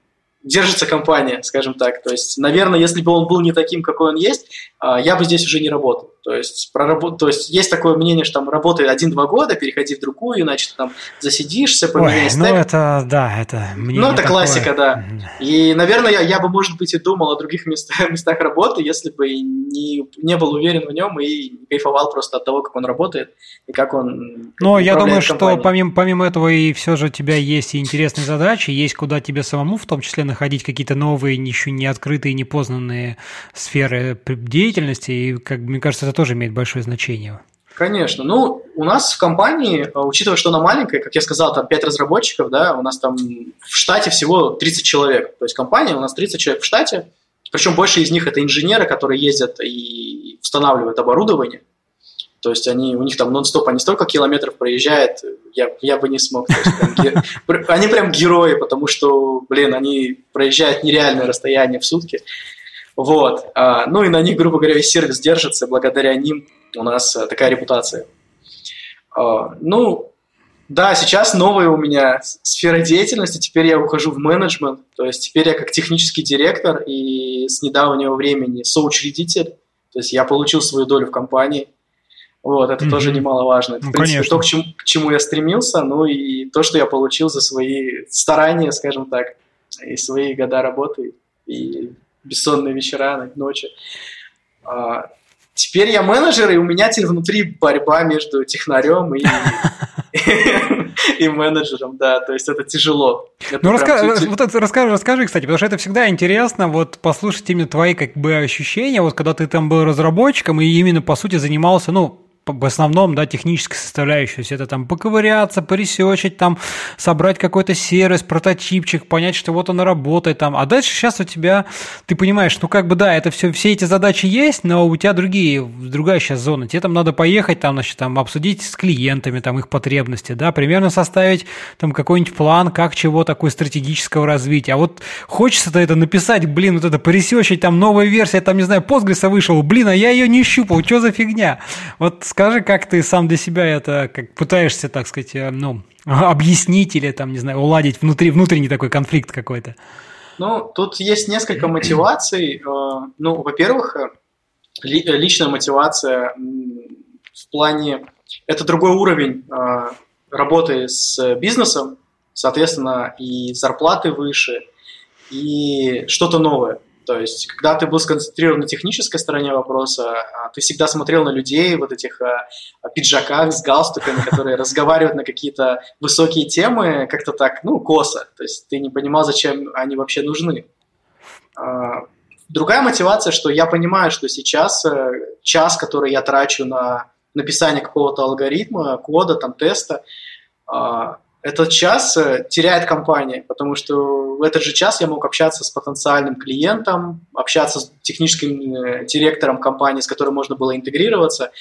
держится компания, скажем так. То есть, наверное, если бы он был не таким, какой он есть, я бы здесь уже не работал. То есть, проработ... то есть есть такое мнение, что там работай один-два года, переходи в другую, иначе ты там засидишься, поменяй Ну, это, да, это мнение Ну, это такое. классика, да. И, наверное, я, я бы, может быть, и думал о других местах, местах работы, если бы не, не был уверен в нем и не кайфовал просто от того, как он работает и как он Ну, я думаю, компанией. что помимо, помимо этого и все же у тебя есть и интересные задачи, есть куда тебе самому в том числе находить какие-то новые, еще не открытые, непознанные сферы деятельности, и, как мне кажется, это тоже имеет большое значение. Конечно. Ну, у нас в компании, а, учитывая, что она маленькая, как я сказал, там 5 разработчиков, да, у нас там в штате всего 30 человек. То есть компания, у нас 30 человек в штате, причем больше из них это инженеры, которые ездят и устанавливают оборудование. То есть они, у них там нон-стоп, они столько километров проезжают, я, я бы не смог. Они прям герои, потому что, блин, они проезжают нереальное расстояние в сутки. Вот. А, ну и на них, грубо говоря, весь сервис держится, благодаря ним у нас а, такая репутация. А, ну, да, сейчас новая у меня сфера деятельности, теперь я ухожу в менеджмент, то есть теперь я как технический директор и с недавнего времени соучредитель, то есть я получил свою долю в компании. Вот, это mm-hmm. тоже немаловажно. Это, ну, в принципе, конечно. то, к чему, к чему я стремился, ну и то, что я получил за свои старания, скажем так, и свои года работы, и бессонные вечера, ночи. А, теперь я менеджер, и у меня теперь внутри борьба между технарем и, и менеджером, да, то есть это тяжело. Это ну, раска... вот это расскажи, расскажи, кстати, потому что это всегда интересно, вот послушать именно твои как бы ощущения, вот когда ты там был разработчиком и именно, по сути, занимался, ну, в основном, да, техническая составляющая, все это там поковыряться, поресечить, там, собрать какой-то сервис, прототипчик, понять, что вот он работает там. А дальше сейчас у тебя, ты понимаешь, ну как бы да, это все, все эти задачи есть, но у тебя другие, другая сейчас зона. Тебе там надо поехать, там, значит, там, обсудить с клиентами, там, их потребности, да, примерно составить там какой-нибудь план, как чего такой стратегического развития. А вот хочется-то это написать, блин, вот это поресечить, там, новая версия, там, не знаю, Postgres вышел, блин, а я ее не щупал, что за фигня? Вот Скажи, как ты сам для себя это как пытаешься, так сказать, э, ну, объяснить или там, не знаю, уладить внутри, внутренний такой конфликт какой-то? Ну, тут есть несколько мотиваций. Э, ну, во-первых, э, личная мотивация в плане... Это другой уровень работы с бизнесом, соответственно, и зарплаты выше, и что-то новое. То есть, когда ты был сконцентрирован на технической стороне вопроса, а, ты всегда смотрел на людей вот этих а, пиджаках с галстуками, которые разговаривают на какие-то высокие темы, как-то так, ну, косо. То есть, ты не понимал, зачем они вообще нужны. А, другая мотивация, что я понимаю, что сейчас э, час, который я трачу на написание какого-то алгоритма, кода, там, теста, этот час э, теряет компания, потому что в этот же час я мог общаться с потенциальным клиентом, общаться с техническим э, директором компании, с которым можно было интегрироваться,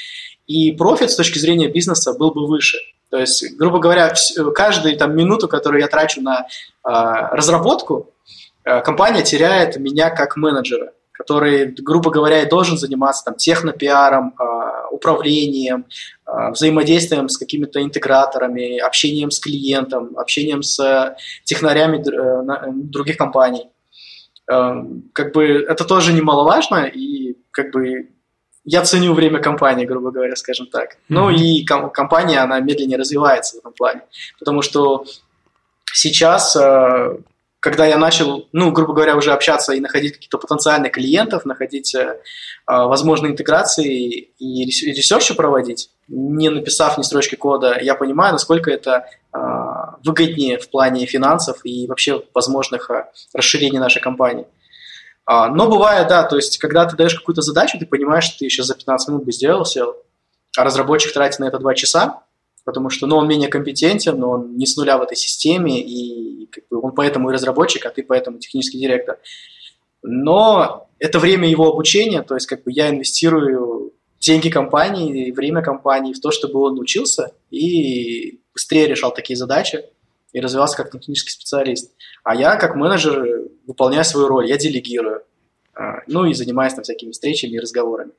и профит с точки зрения бизнеса был бы выше. То есть, грубо говоря, каждую там, минуту, которую я трачу на э, разработку, э, компания теряет меня как менеджера который, грубо говоря, должен заниматься там, технопиаром, а, управлением, а, взаимодействием с какими-то интеграторами, общением с клиентом, общением с технарями э, других компаний. Э, как бы это тоже немаловажно, и как бы я ценю время компании, грубо говоря, скажем так. Mm-hmm. Ну и ком- компания, она медленнее развивается в этом плане, потому что сейчас э, когда я начал, ну, грубо говоря, уже общаться и находить каких-то потенциальных клиентов, находить э, возможные интеграции и ресерчи проводить, не написав ни строчки кода, я понимаю, насколько это э, выгоднее в плане финансов и вообще возможных э, расширений нашей компании. А, но бывает, да, то есть, когда ты даешь какую-то задачу, ты понимаешь, что ты еще за 15 минут бы сделал, сел, а разработчик тратит на это 2 часа, потому что ну, он менее компетентен, но он не с нуля в этой системе, и как бы, он поэтому и разработчик, а ты поэтому технический директор. Но это время его обучения, то есть как бы я инвестирую деньги компании, время компании в то, чтобы он учился и быстрее решал такие задачи и развивался как технический специалист. А я как менеджер выполняю свою роль, я делегирую, а, ну и занимаюсь там всякими встречами и разговорами.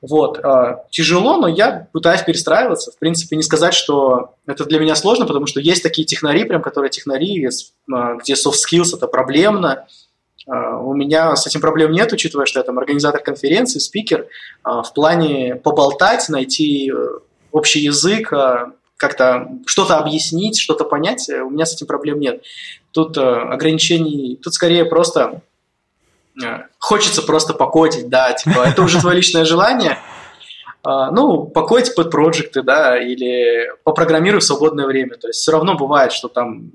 Вот. А, тяжело, но я пытаюсь перестраиваться. В принципе, не сказать, что это для меня сложно, потому что есть такие технари, прям, которые технари, а, где soft skills это проблемно. А, у меня с этим проблем нет, учитывая, что я там организатор конференции, спикер. В плане поболтать, найти э, общий язык, как-то что-то объяснить, что-то понять, у меня с этим проблем нет. Тут э, ограничений, тут скорее просто Э, хочется просто покодить, да, типа, это уже твое личное желание. А, ну, покодить под проекты, да, или попрограммируй в свободное время. То есть все равно бывает, что там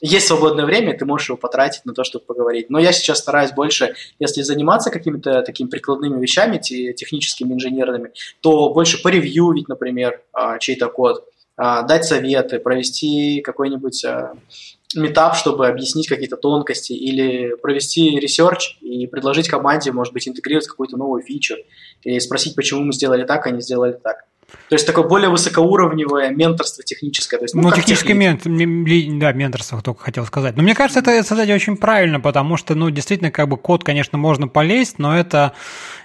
есть свободное время, ты можешь его потратить на то, чтобы поговорить. Но я сейчас стараюсь больше, если заниматься какими-то такими прикладными вещами, техническими, инженерными, то больше поревьювить, например, а, чей-то код, а, дать советы, провести какой-нибудь митап, чтобы объяснить какие-то тонкости, или провести research и предложить команде, может быть, интегрировать какую-то новую фичу, или спросить, почему мы сделали так, а не сделали так. То есть такое более высокоуровневое менторство техническое. То есть, ну, ну техническое мент, да, менторство только хотел сказать. Но мне кажется, это, кстати, очень правильно, потому что, ну, действительно, как бы код, конечно, можно полезть, но это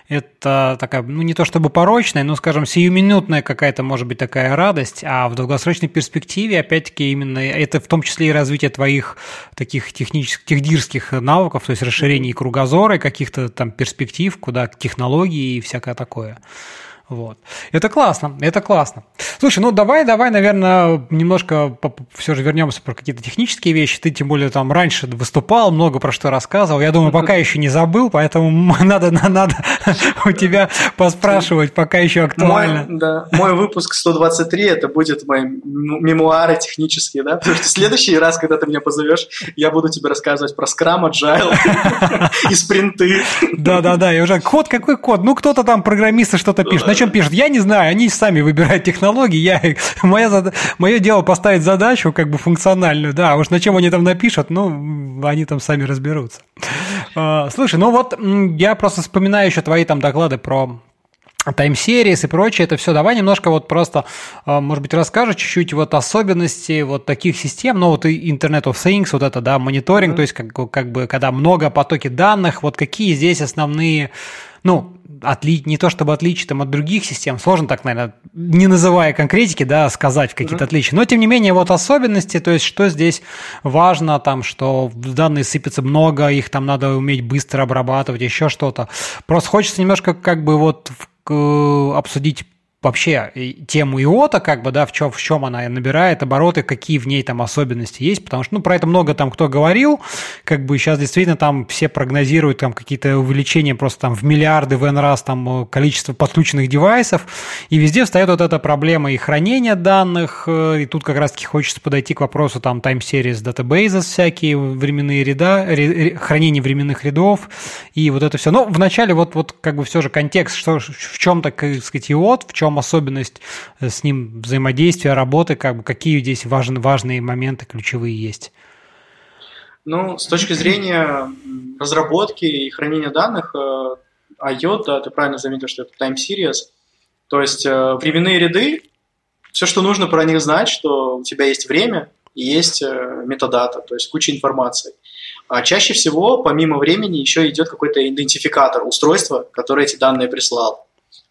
это такая, ну не то чтобы порочная, но, скажем, сиюминутная какая-то, может быть, такая радость, а в долгосрочной перспективе, опять-таки, именно это в том числе и развитие твоих таких технических, техдирских навыков, то есть расширение кругозора, и каких-то там перспектив, куда технологии и всякое такое. Вот. Это классно, это классно. Слушай, ну давай, давай, наверное, немножко все же вернемся про какие-то технические вещи. Ты тем более там раньше выступал, много про что рассказывал. Я думаю, пока еще не забыл, поэтому надо, надо у тебя поспрашивать, пока еще актуально. Мой, да, мой выпуск 123, это будет мои мемуары технические, да? Потому что в следующий раз, когда ты меня позовешь, я буду тебе рассказывать про Scrum, Agile и спринты. Да-да-да, и уже код, какой код? Ну, кто-то там программисты что-то пишет чем пишут? Я не знаю, они сами выбирают технологии. Я, моя, зад... мое дело поставить задачу как бы функциональную, да, а уж на чем они там напишут, ну, они там сами разберутся. А, слушай, ну вот я просто вспоминаю еще твои там доклады про тайм-сериес и прочее, это все. Давай немножко вот просто, а, может быть, расскажешь чуть-чуть вот особенности вот таких систем, ну вот и Internet of Things, вот это, да, мониторинг, mm-hmm. то есть как, как бы, когда много потоки данных, вот какие здесь основные, ну, отли... не то чтобы отличие там, от других систем, сложно так, наверное, не называя конкретики, да, сказать какие-то mm-hmm. отличия. Но, тем не менее, вот особенности, то есть, что здесь важно, там, что данные сыпятся много, их там надо уметь быстро обрабатывать, еще что-то. Просто хочется немножко как бы вот обсудить вообще тему ИОТа, как бы, да, в чем, в чем она набирает обороты, какие в ней там особенности есть, потому что, ну, про это много там кто говорил, как бы сейчас действительно там все прогнозируют там какие-то увеличения просто там в миллиарды в N раз там э, количество подключенных девайсов, и везде встает вот эта проблема и хранения данных, э, и тут как раз-таки хочется подойти к вопросу там time series databases всякие, временные ряда, хранение временных рядов, и вот это все. Но вначале вот, вот как бы все же контекст, что, в чем, так сказать, ИОТ, в чем особенность э, с ним взаимодействия, работы, как бы, какие здесь важны, важные моменты ключевые есть? Ну, с точки зрения разработки и хранения данных, э, IOT, да, ты правильно заметил, что это time series, то есть э, временные ряды, все, что нужно про них знать, что у тебя есть время и есть метадата, то есть куча информации. А чаще всего, помимо времени, еще идет какой-то идентификатор устройства, которое эти данные прислал.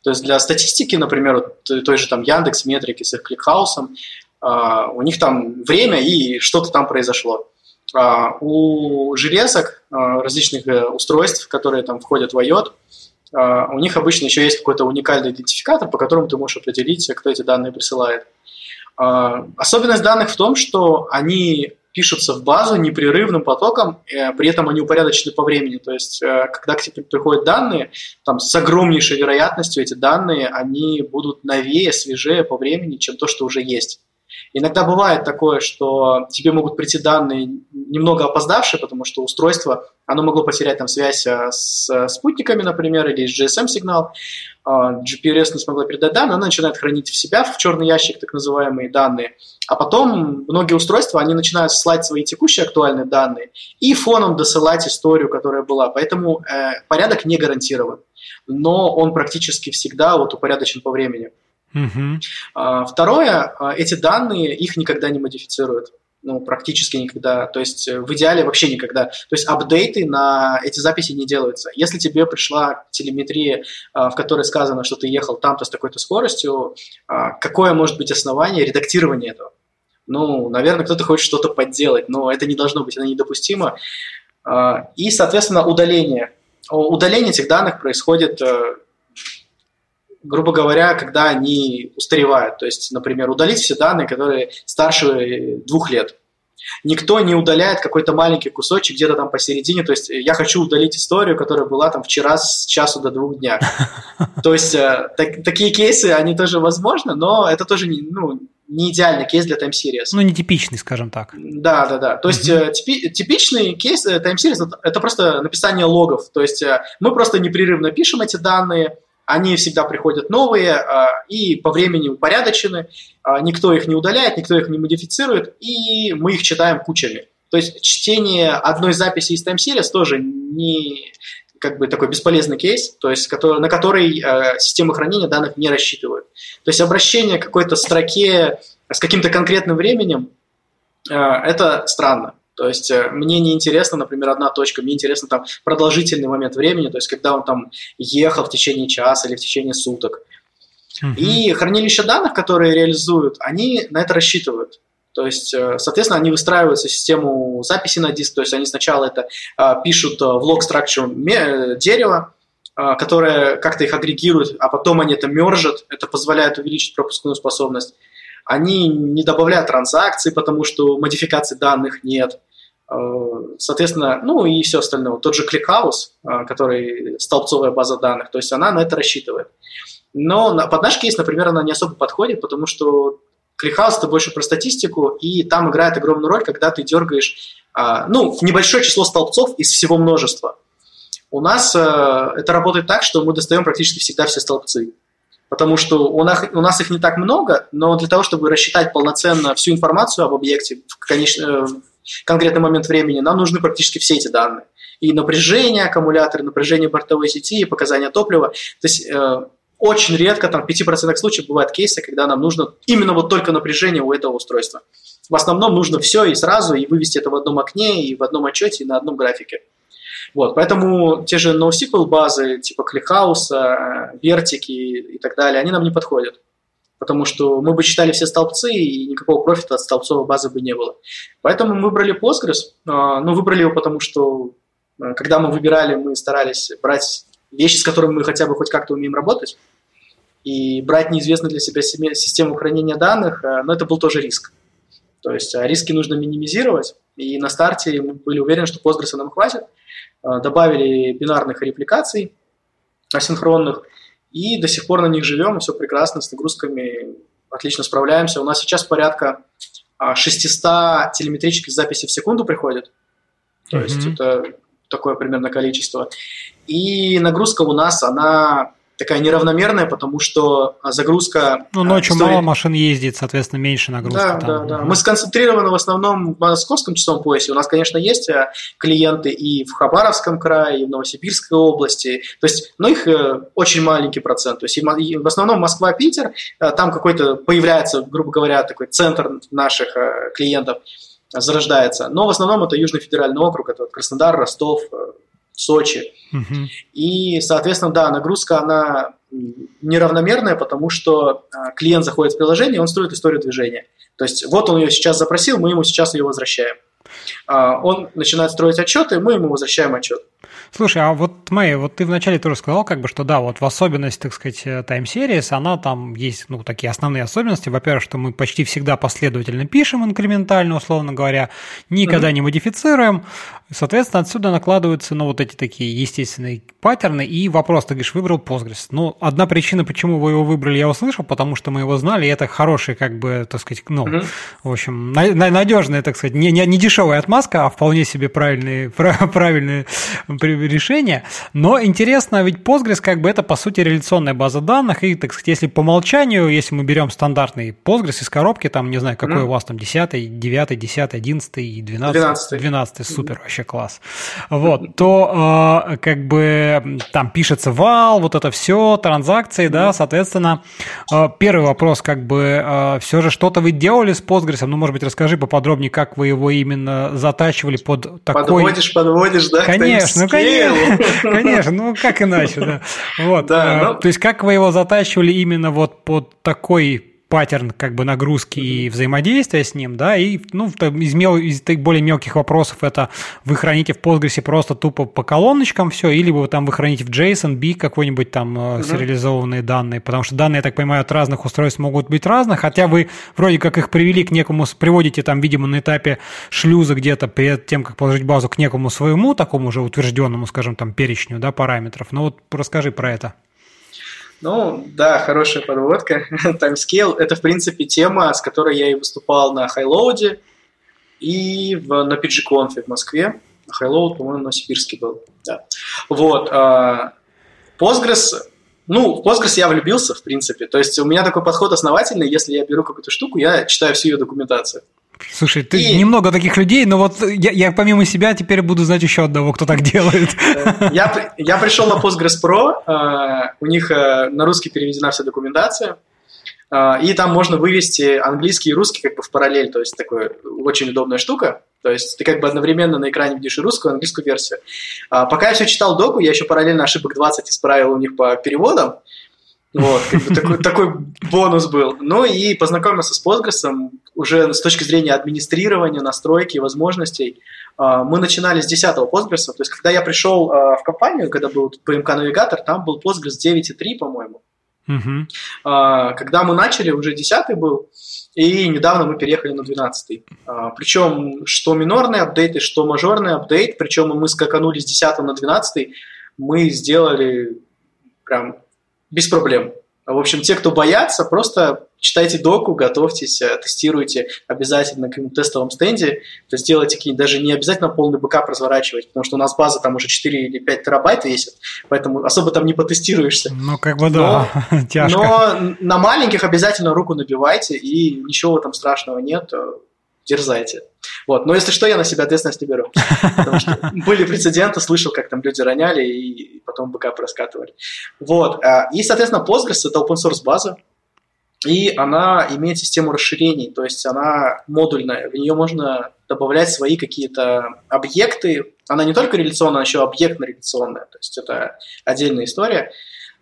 То есть для статистики, например, той же там Яндекс, Метрики с их кликхаусом, а, у них там время и что-то там произошло. А, у железок, а, различных э, устройств, которые там входят в IOT, у них обычно еще есть какой-то уникальный идентификатор, по которому ты можешь определить, кто эти данные присылает. Особенность данных в том, что они пишутся в базу непрерывным потоком, э, при этом они упорядочены по времени. То есть, э, когда к тебе приходят данные, там с огромнейшей вероятностью эти данные, они будут новее, свежее по времени, чем то, что уже есть. Иногда бывает такое, что тебе могут прийти данные немного опоздавшие, потому что устройство, оно могло потерять там связь э, с спутниками, например, или GSM-сигнал, а, GPRS не смогла передать данные, она начинает хранить в себя в черный ящик так называемые данные, а потом многие устройства, они начинают ссылать свои текущие актуальные данные и фоном досылать историю, которая была. Поэтому э, порядок не гарантирован, но он практически всегда вот упорядочен по времени. Угу. Второе, а, эти данные, их никогда не модифицируют ну, практически никогда, то есть э, в идеале вообще никогда. То есть апдейты на эти записи не делаются. Если тебе пришла телеметрия, в которой сказано, что ты ехал там-то с такой-то скоростью, какое может быть основание редактирования этого? Ну, наверное, кто-то хочет что-то подделать, но это не должно быть, это недопустимо. И, соответственно, удаление. Удаление этих данных происходит э, грубо говоря, когда они устаревают. То есть, например, удалить все данные, которые старше двух лет. Никто не удаляет какой-то маленький кусочек где-то там посередине. То есть я хочу удалить историю, которая была там вчера с часу до двух дня. То есть э, так, такие кейсы, они тоже возможны, но это тоже не, ну, не идеальный кейс для Time Series. Ну, не типичный, скажем так. Да, да, да. То есть uh-huh. типи, типичный кейс э, Time Series это, это просто написание логов. То есть э, мы просто непрерывно пишем эти данные, они всегда приходят новые а, и по времени упорядочены, а, никто их не удаляет, никто их не модифицирует, и мы их читаем кучами. То есть чтение одной записи из Time Series тоже не как бы такой бесполезный кейс, то есть который, на который э, системы хранения данных не рассчитывают. То есть обращение к какой-то строке с каким-то конкретным временем э, это странно. То есть э, мне не интересно, например, одна точка, мне интересно там продолжительный момент времени, то есть когда он там ехал в течение часа или в течение суток. Uh-huh. И хранилища данных, которые реализуют, они на это рассчитывают. То есть, э, соответственно, они выстраивают систему записи на диск, то есть они сначала это а, пишут в log structure дерева, а, которое как-то их агрегирует, а потом они это мержат, это позволяет увеличить пропускную способность. Они не добавляют транзакции, потому что модификации данных нет. Э, соответственно, ну и все остальное. Тот же ClickHouse, э, который столбцовая база данных, то есть она на это рассчитывает. Но под наш кейс, например, она не особо подходит, потому что ClickHouse это больше про статистику, и там играет огромную роль, когда ты дергаешь э, ну, небольшое число столбцов из всего множества. У нас это работает так, что мы достаем практически всегда все столбцы. Потому что у нас, у нас их не так много, но для того, чтобы рассчитать полноценно всю информацию об объекте в, конечно, конкретный момент времени, нам нужны практически все эти данные. И напряжение аккумулятора, напряжение бортовой сети, и показания топлива. То есть э, очень редко, там в 5% случаев бывают кейсы, когда нам нужно именно вот только напряжение у этого устройства. В основном нужно все и сразу, и вывести это в одном окне, и в одном отчете, и на одном графике. Вот, поэтому те же NoSQL базы, типа ClickHouse, Vertic и так далее, они нам не подходят потому что мы бы читали все столбцы, и никакого профита от столбцовой базы бы не было. Поэтому мы выбрали Postgres, а, ну, выбрали его потому, что а, когда мы выбирали, мы старались брать вещи, с которыми мы хотя бы хоть как-то умеем работать, и брать неизвестную для себя систему хранения данных, но это был тоже риск. То есть риски нужно минимизировать, и на старте мы были уверены, что Postgres нам хватит. Добавили бинарных репликаций асинхронных – и до сих пор на них живем, и все прекрасно, с нагрузками отлично справляемся. У нас сейчас порядка 600 а, телеметрических записей в секунду приходит. То mm-hmm. есть это такое примерно количество. И нагрузка у нас, она такая неравномерная, потому что а, загрузка... Ну, ночью истории... мало машин ездит, соответственно, меньше нагрузки. Да, там. да, да. Мы сконцентрированы в основном в московском часовом поясе. У нас, конечно, есть а, клиенты и в Хабаровском крае, и в Новосибирской области. То есть, но их э, очень маленький процент. То есть, в основном Москва-Питер, там какой-то появляется, грубо говоря, такой центр наших клиентов зарождается. Но в основном это Южный федеральный округ, это Краснодар, Ростов, Сочи. Угу. И, соответственно, да, нагрузка, она неравномерная, потому что а, клиент заходит в приложение, он строит историю движения. То есть вот он ее сейчас запросил, мы ему сейчас ее возвращаем. А, он начинает строить отчеты, мы ему возвращаем отчет. Слушай, а вот, Мэй, вот ты вначале тоже сказал, как бы, что да, вот в особенности, так сказать, Time Series, она там есть, ну, такие основные особенности. Во-первых, что мы почти всегда последовательно пишем инкрементально, условно говоря, никогда mm-hmm. не модифицируем. Соответственно, отсюда накладываются, ну, вот эти такие естественные паттерны. И вопрос, ты говоришь, выбрал Postgres. Ну, одна причина, почему вы его выбрали, я услышал, потому что мы его знали, и это хороший, как бы, так сказать, ну, mm-hmm. в общем, надежная, так сказать, не, не, не дешевая отмазка, а вполне себе правильные, правильные решения. Но интересно, ведь Postgres, как бы, это, по сути, реляционная база данных, и, так сказать, если по умолчанию, если мы берем стандартный Postgres из коробки, там, не знаю, какой mm-hmm. у вас там, 10, 9, 10, 11 и 12. 12. 12, супер, вообще класс. Вот, то, э, как бы, там пишется вал, вот это все, транзакции, да, соответственно, э, первый вопрос, как бы, э, все же что-то вы делали с Postgres, ну, может быть, расскажи поподробнее, как вы его именно затачивали под такой... Подводишь, подводишь, да? Конечно, ну, конечно, конечно, ну, как иначе, да. Вот, да, но... то есть, как вы его затачивали именно вот под такой паттерн как бы нагрузки и взаимодействия с ним, да, и ну, из, мел, из более мелких вопросов это вы храните в Postgres просто тупо по колоночкам все, или вы там вы храните в JSON, B какой-нибудь там mm-hmm. сериализованные данные, потому что данные, я так понимаю, от разных устройств могут быть разных, хотя вы вроде как их привели к некому, приводите там, видимо, на этапе шлюза где-то перед тем, как положить базу к некому своему такому же утвержденному, скажем, там перечню, да, параметров. Ну вот расскажи про это. Ну, да, хорошая подводка. Timescale – это, в принципе, тема, с которой я и выступал на Highload и в, на PGConf в Москве. Highload, по-моему, на Сибирске был. Да. Вот. А, Postgres ну, в Postgres я влюбился, в принципе. То есть у меня такой подход основательный. Если я беру какую-то штуку, я читаю всю ее документацию. Слушай, ты и... немного таких людей, но вот я, я помимо себя теперь буду знать еще одного, кто так делает. Я, я пришел на Postgres Pro, э, у них э, на русский переведена вся документация, э, и там можно вывести английский и русский как бы в параллель, то есть такая очень удобная штука. То есть ты как бы одновременно на экране видишь и русскую, и английскую версию. Пока я все читал доку, я еще параллельно ошибок 20 исправил у них по переводам, вот, как бы такой, такой бонус был. Ну и познакомился с Postgres уже с точки зрения администрирования, настройки, возможностей. А, мы начинали с 10 Postgres, то есть когда я пришел а, в компанию, когда был PMK навигатор, там был Postgres 9.3, по-моему. Угу. Когда мы начали, уже 10 был, и недавно мы переехали на 12. Причем что минорный апдейт и что мажорный апдейт, причем мы скаканули с 10 на 12, мы сделали прям без проблем. В общем, те, кто боятся, просто читайте доку, готовьтесь, э, тестируйте обязательно на каком-то тестовом стенде. То есть делайте какие даже не обязательно полный бэкап разворачивать, потому что у нас база там уже 4 или 5 терабайт весит, поэтому особо там не потестируешься. Ну, как бы да, но, тяжко. Но на маленьких обязательно руку набивайте, и ничего там страшного нет, э, дерзайте. Вот. Но если что, я на себя ответственность не беру. Потому что были прецеденты, слышал, как там люди роняли и потом бэкап раскатывали. Вот. А, и, соответственно, Postgres – это open source база, и она имеет систему расширений, то есть она модульная, в нее можно добавлять свои какие-то объекты. Она не только реляционная, она еще объектно-реляционная, то есть это отдельная история.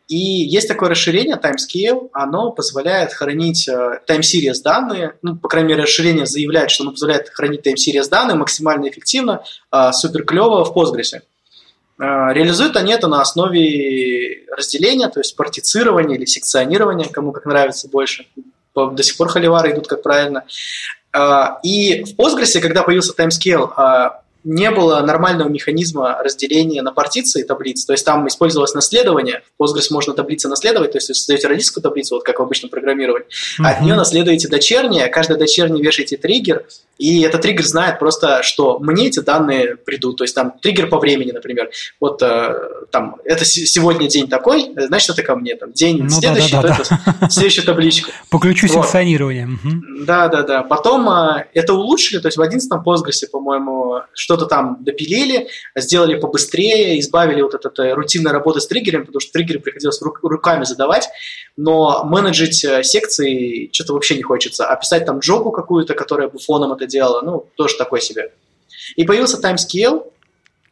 И есть такое расширение Timescale, оно позволяет хранить э, time series данные, ну, по крайней мере, расширение заявляет, что оно позволяет хранить time series данные максимально эффективно, э, супер клево в Postgres. Э, реализуют они это на основе разделения, то есть партицирования или секционирования, кому как нравится больше. До сих пор холивары идут как правильно. И в Postgres, когда появился timescale, не было нормального механизма разделения на партиции таблиц. То есть там использовалось наследование. В Postgres можно таблицы наследовать, то есть вы создаете родительскую таблицу, вот как в обычном программировании, uh-huh. от нее наследуете дочерние, каждой дочерней вешаете триггер, и этот триггер знает просто, что мне эти данные придут. То есть там триггер по времени, например. Вот э, там, это сегодня день такой, значит, это ко мне. Там, день ну, следующий, да, да, да, то да. это следующая табличка. По ключу вот. секционирования. Да, да, да. Потом э, это улучшили, то есть в 11 Postgres, по-моему, что-то там допилили, сделали побыстрее, избавили вот от этой рутинной работы с триггерами, потому что триггеры приходилось рук, руками задавать, но менеджить э, секции что-то вообще не хочется. А писать там джобу какую-то, которая бы фоном это делала, ну, тоже такой себе. И появился timescale,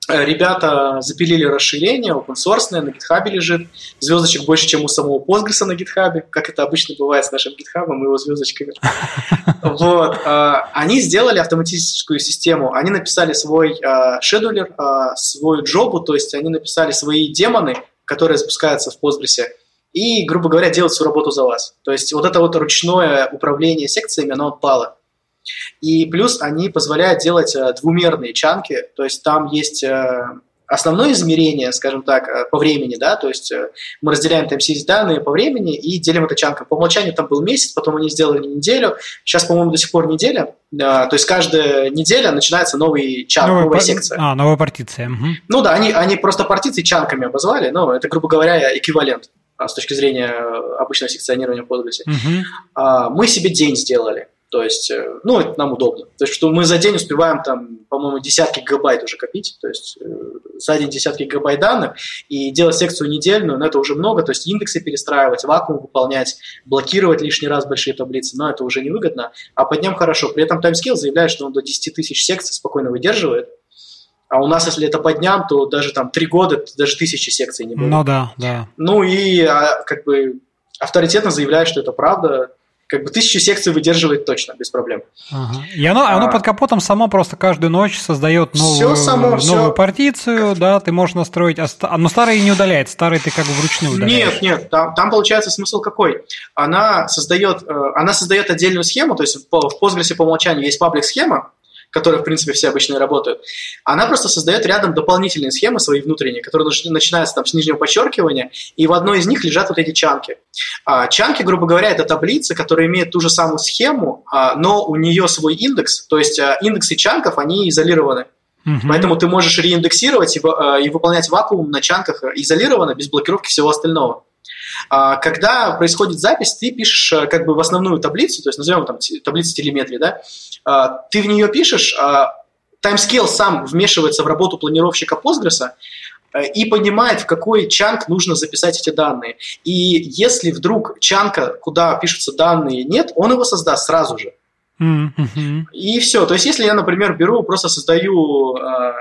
ребята запилили расширение, open source на GitHub лежит. Звездочек больше, чем у самого Postgres на GitHub, как это обычно бывает с нашим GitHub, мы его звездочками. Вот. Э, они сделали автоматическую систему. Они написали свой шедулер, свою джобу, то есть они написали свои демоны, которые запускаются в Postgres, и, грубо говоря, делают всю работу за вас. То есть вот это вот ручное управление секциями, оно отпало. И плюс они позволяют делать э, двумерные чанки, то есть там есть э, основное измерение, скажем так, э, по времени, да, то есть мы разделяем все данные по времени и делим это чанком. По умолчанию там был месяц, потом они сделали неделю, сейчас, по-моему, до сих пор неделя, то есть каждая неделя начинается новый чанк, новая, новая секция. А, новая партиция. Угу. Ну да, они, они просто партиции чанками обозвали, но это, грубо говоря, эквивалент с точки зрения обычного секционирования в Postgres. Угу. Мы себе день сделали. То есть, э, ну, это нам удобно. То есть, что мы за день успеваем там, по-моему, десятки гигабайт уже копить, то есть э, за день десятки гигабайт данных, и делать секцию недельную, но это уже много, то есть индексы перестраивать, вакуум выполнять, блокировать лишний раз большие таблицы, но это уже невыгодно, а по дням хорошо. При этом TimeScale заявляет, что он до 10 тысяч секций спокойно выдерживает, а у нас, если это по дням, то даже там три года, даже тысячи секций не будет. Ну да, да. Ну и а, как бы авторитетно заявляет, что это правда, как бы тысячу секций выдерживает точно, без проблем. Ага. И оно, а, оно под капотом само просто каждую ночь создает новую, само, новую все. партицию, да, ты можешь настроить, а, но старые не удаляет, старые ты как бы вручную удаляешь. Нет, нет, там, там получается смысл какой? Она создает, э, она создает отдельную схему, то есть в Postgres по умолчанию есть паблик-схема, которой, в принципе, все обычно работают, она просто создает рядом дополнительные схемы свои внутренние, которые начинаются там с нижнего подчеркивания, и в одной из них лежат вот эти чанки. А, чанки, грубо говоря, это таблицы, которые имеют ту же самую схему, а, но у нее свой индекс, то есть а, индексы чанков, они изолированы. Угу. Поэтому ты можешь реиндексировать и, и выполнять вакуум на чанках изолированно, без блокировки всего остального. Когда происходит запись, ты пишешь как бы в основную таблицу, то есть назовем там таблицу телеметрии, да, а, ты в нее пишешь, а TimeScale сам вмешивается в работу планировщика Postgres э, и понимает, в какой чанк нужно записать эти данные. И если вдруг чанка, куда пишутся данные, нет, он его создаст сразу же. Mm-hmm. И все. То есть, если я, например, беру, просто создаю э,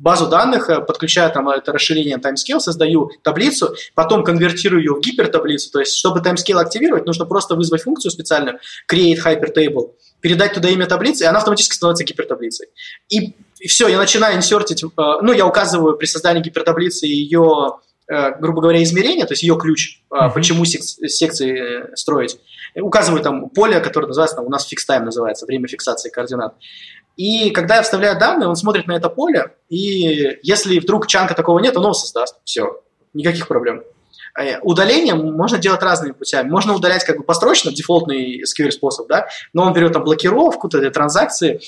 базу данных, э, подключаю там это расширение timescale, создаю таблицу, потом конвертирую ее в гипертаблицу. То есть, чтобы timescale активировать, нужно просто вызвать функцию специальную create hypertable, передать туда имя таблицы, и она автоматически становится гипертаблицей. И, и все, я начинаю инсертить, э, ну, я указываю при создании гипертаблицы ее, э, грубо говоря, измерение, то есть ее ключ, uh-huh. почему сек- секции строить. Указываю там поле, которое называется, там, у нас fix time называется, время фиксации координат. И когда я вставляю данные, он смотрит на это поле, и если вдруг чанка такого нет, он его создаст. Все, никаких проблем. Э, удаление можно делать разными путями. Можно удалять как бы построчно, дефолтный SQL способ, да, но он берет там блокировку, транзакции.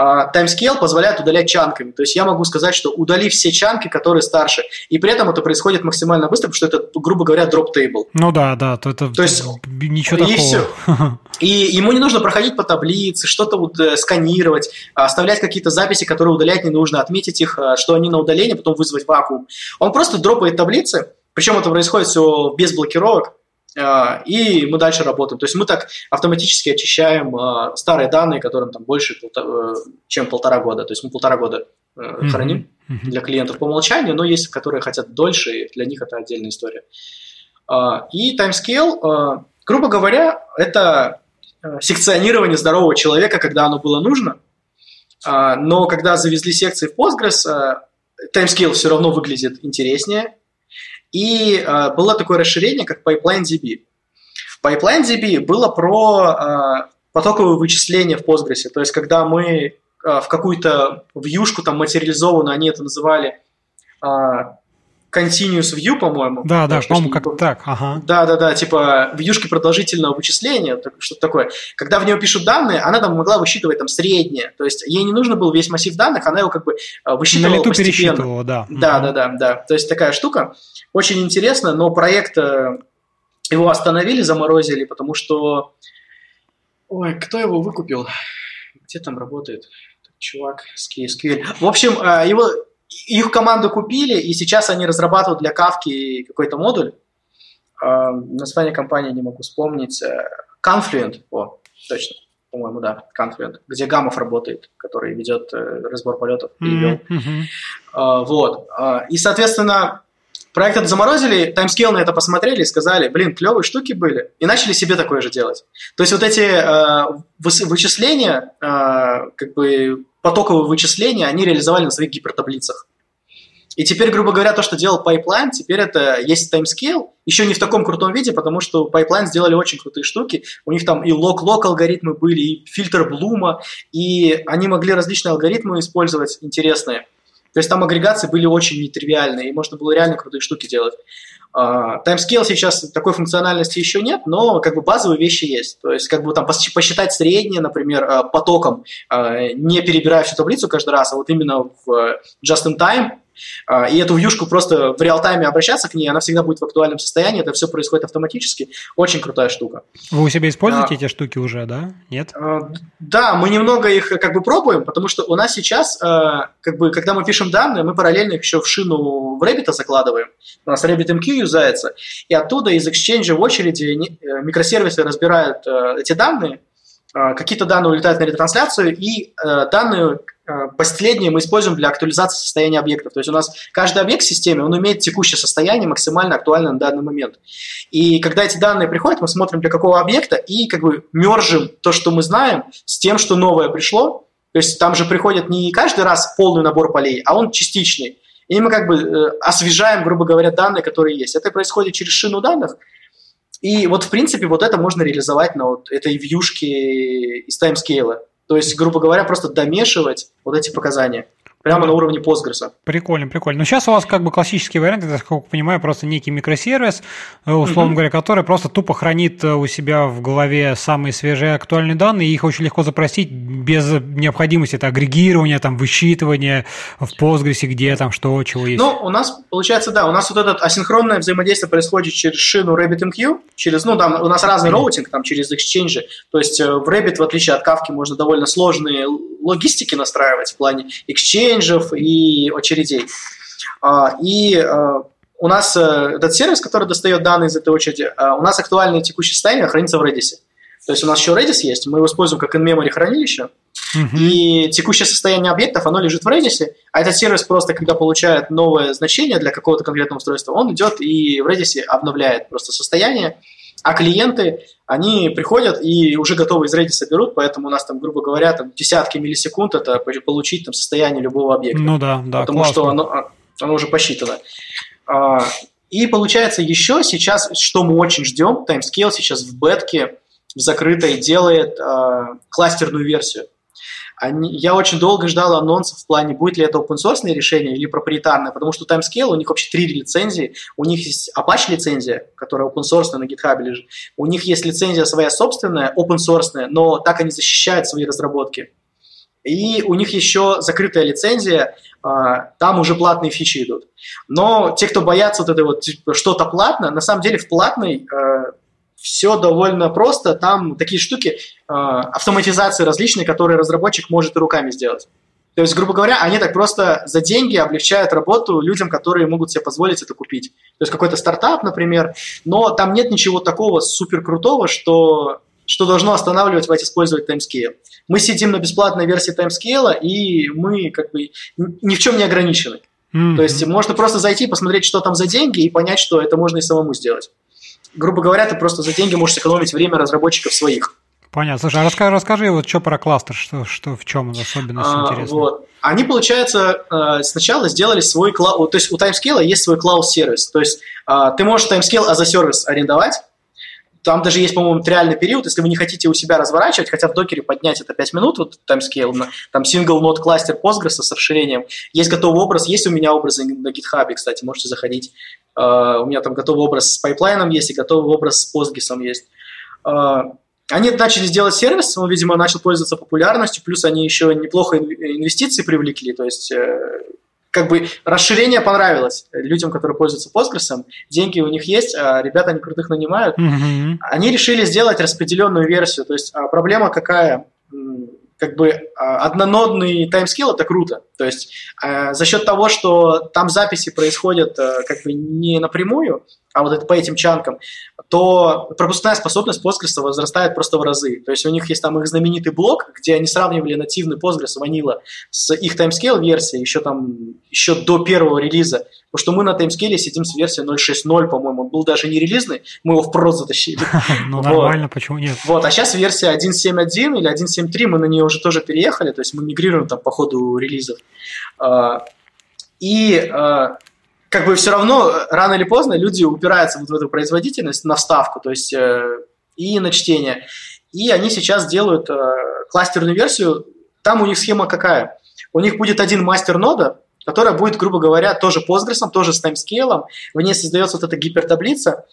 А timescale позволяет удалять чанками. То есть я могу сказать, что удали все чанки, которые старше. И при этом это происходит максимально быстро, потому что это, грубо говоря, table. Ну да, да, то это то есть, ничего и такого. Все. И ему не нужно проходить по таблице, что-то э, сканировать, а оставлять какие-то записи, которые удалять не нужно, отметить их, э, что они на удаление, потом вызвать вакуум. Он просто дропает таблицы, причем это происходит все без блокировок, а, и мы дальше работаем. То есть мы так автоматически очищаем а, старые данные, которым там больше, э, чем полтора года. То есть мы полтора года mm-hmm. храним mm-hmm. для клиентов по умолчанию, но есть, которые хотят дольше, и для них это отдельная история. А, и timescale, грубо говоря, это э, секционирование здорового человека, когда оно было нужно, но когда завезли секции в Postgres, timescale все равно выглядит интереснее, и э, было такое расширение, как PipelineDB. PipelineDB было про э, потоковое вычисление в Postgres. То есть, когда мы э, в какую-то вьюшку там материализованную, они это называли э, continuous view, по-моему. Да, да, по-моему, как так, ага. Да, да, да, типа вьюшки продолжительного вычисления, что-то такое. Когда в нее пишут данные, она там могла высчитывать там среднее, то есть ей не нужно был весь массив данных, она его как бы э, высчитывала На лету постепенно. пересчитывала, да. Да, да, да, да. То есть такая штука. Очень интересно, но проект э, его остановили, заморозили, потому что... Ой, кто его выкупил? Где там работает? Чувак с KSQL. В общем, э, его их команду купили, и сейчас они разрабатывают для Кавки какой-то модуль. Э, название компании не могу вспомнить. Confluent, о, точно. по-моему, да, Confluent, где Гамов работает, который ведет э, разбор полетов и вел. Mm-hmm. Uh, вот. Uh, и, соответственно, проект этот заморозили, Timescale на это посмотрели и сказали, блин, клевые штуки были, и начали себе такое же делать. То есть вот эти uh, вычисления, как бы потоковые вычисления, они реализовали на своих гипертаблицах. И теперь, грубо говоря, то, что делал Pipeline, теперь это есть timescale, еще не в таком крутом виде, потому что Pipeline сделали очень крутые штуки. У них там и log-log алгоритмы были, и фильтр Блума, и они могли различные алгоритмы использовать интересные. То есть там агрегации были очень нетривиальные, и можно было реально крутые штуки делать. Timescale сейчас такой функциональности еще нет, но как бы базовые вещи есть. То есть как бы там посчитать среднее, например, uh, потоком, uh, не перебирая всю таблицу каждый раз, а вот именно в just-in-time а, и эту вьюшку просто в реал-тайме обращаться к ней, она всегда будет в актуальном состоянии, это все происходит автоматически. Очень крутая штука. Вы у себя используете а, эти штуки уже, да? Нет? А, да, мы немного их как бы пробуем, потому что у нас сейчас, а, как бы, когда мы пишем данные, мы параллельно их еще в шину в Rabbit закладываем. У нас RabbitMQ юзается, и оттуда из Exchange в очереди э, микросервисы разбирают э, эти данные, какие-то данные улетают на ретрансляцию, и э, данные Э, последнее мы используем для актуализации состояния объектов. То есть у нас каждый объект в системе, он имеет текущее состояние максимально актуальное на данный момент. И когда эти данные приходят, мы смотрим для какого объекта и как бы мержим то, что мы знаем, с тем, что новое пришло. То есть там же приходит не каждый раз полный набор полей, а он частичный. И мы как бы э, освежаем, грубо говоря, данные, которые есть. Это происходит через шину данных. И вот, в принципе, вот это можно реализовать на вот этой вьюшке из таймскейла. То есть, грубо говоря, просто домешивать вот эти показания прямо на уровне Postgres. Прикольно, прикольно. Но сейчас у вас как бы классический вариант, это, как я понимаю, просто некий микросервис, э, условно mm-hmm. говоря, который просто тупо хранит э, у себя в голове самые свежие актуальные данные, и их очень легко запросить без необходимости это агрегирования, там, высчитывания в Postgres, где там что, чего есть. Ну, у нас, получается, да, у нас вот это асинхронное взаимодействие происходит через шину RabbitMQ, через, ну, там у нас разный mm-hmm. роутинг, там, через Exchange, то есть э, в Rabbit, в отличие от Kafka, можно довольно сложные логистики настраивать в плане Exchange, эксченджев и очередей. А, и а, у нас э, этот сервис, который достает данные из этой очереди, а, у нас актуальное текущее состояние хранится в Redis. То есть у нас еще Redis есть, мы его используем как in-memory хранилище, uh-huh. и текущее состояние объектов, оно лежит в Redis, а этот сервис просто, когда получает новое значение для какого-то конкретного устройства, он идет и в Redis обновляет просто состояние, а клиенты, они приходят и уже готовы из Redis берут, поэтому у нас там, грубо говоря, там десятки миллисекунд это получить там состояние любого объекта. Ну да, да. Потому классно. что оно, оно уже посчитано. А, и получается еще сейчас, что мы очень ждем, Timescale сейчас в бетке, в закрытой делает а, кластерную версию. Они, я очень долго ждал анонсов в плане, будет ли это open source решение или проприетарное, потому что Timescale, у них вообще три лицензии. У них есть Apache лицензия, которая open source на GitHub лежит. У них есть лицензия своя собственная, open source, но так они защищают свои разработки. И у них еще закрытая лицензия, а, там уже платные фичи идут. Но те, кто боятся вот это вот типа, что-то платно, на самом деле в платной а, все довольно просто. Там такие штуки, э, автоматизации различные, которые разработчик может и руками сделать. То есть, грубо говоря, они так просто за деньги облегчают работу людям, которые могут себе позволить это купить. То есть какой-то стартап, например, но там нет ничего такого супер крутого, что, что должно останавливать вас использовать timescale. Мы сидим на бесплатной версии timescale, и мы как бы ни в чем не ограничены. Mm-hmm. То есть можно просто зайти, посмотреть, что там за деньги, и понять, что это можно и самому сделать грубо говоря, ты просто за деньги можешь сэкономить время разработчиков своих. Понятно. Слушай, а расскажи, расскажи вот что про кластер, что, что в чем особенность а, интересна? Вот. Они, получается, э, сначала сделали свой cloud, то есть у Timescale есть свой cloud-сервис, то есть а, ты можешь Timescale as a service арендовать, там даже есть, по-моему, триальный период, если вы не хотите у себя разворачивать, хотя в докере поднять это 5 минут, вот timescale, там single node кластер Postgres с расширением, есть готовый образ, есть у меня образы на GitHub, кстати, можете заходить. Э, у меня там готовый образ с pipeline ом есть и готовый образ с Postgres есть. Uh, они начали сделать сервис, он, видимо, начал пользоваться популярностью, плюс они еще неплохо инвестиции привлекли, то есть э, как бы расширение понравилось людям, которые пользуются Postgres, деньги у них есть, а ребята они крутых нанимают. Mm-hmm. Они решили сделать распределенную версию. То есть а проблема какая? Как бы а, однонодный таймскилл это круто. То есть за счет того, что там записи происходят как бы не напрямую, а вот это по этим чанкам, то пропускная способность Postgres возрастает просто в разы. То есть у них есть там их знаменитый блок, где они сравнивали нативный Postgres Vanilla с их timescale версией еще там еще до первого релиза. Потому что мы на таймскейле сидим с версией 0.6.0, по-моему. Он был даже не релизный, мы его в прод затащили. Ну, нормально, почему нет? Вот, а сейчас версия 1.7.1 или 1.7.3, мы на нее уже тоже переехали, то есть мы мигрируем там по ходу релизов. А, и а, как бы все равно рано или поздно люди упираются вот в эту производительность на вставку, то есть э, и на чтение. И они сейчас делают э, кластерную версию. Там у них схема какая? У них будет один мастер нода, которая будет, грубо говоря, тоже Postgres, тоже с таймскейлом. В ней создается вот эта гипертаблица,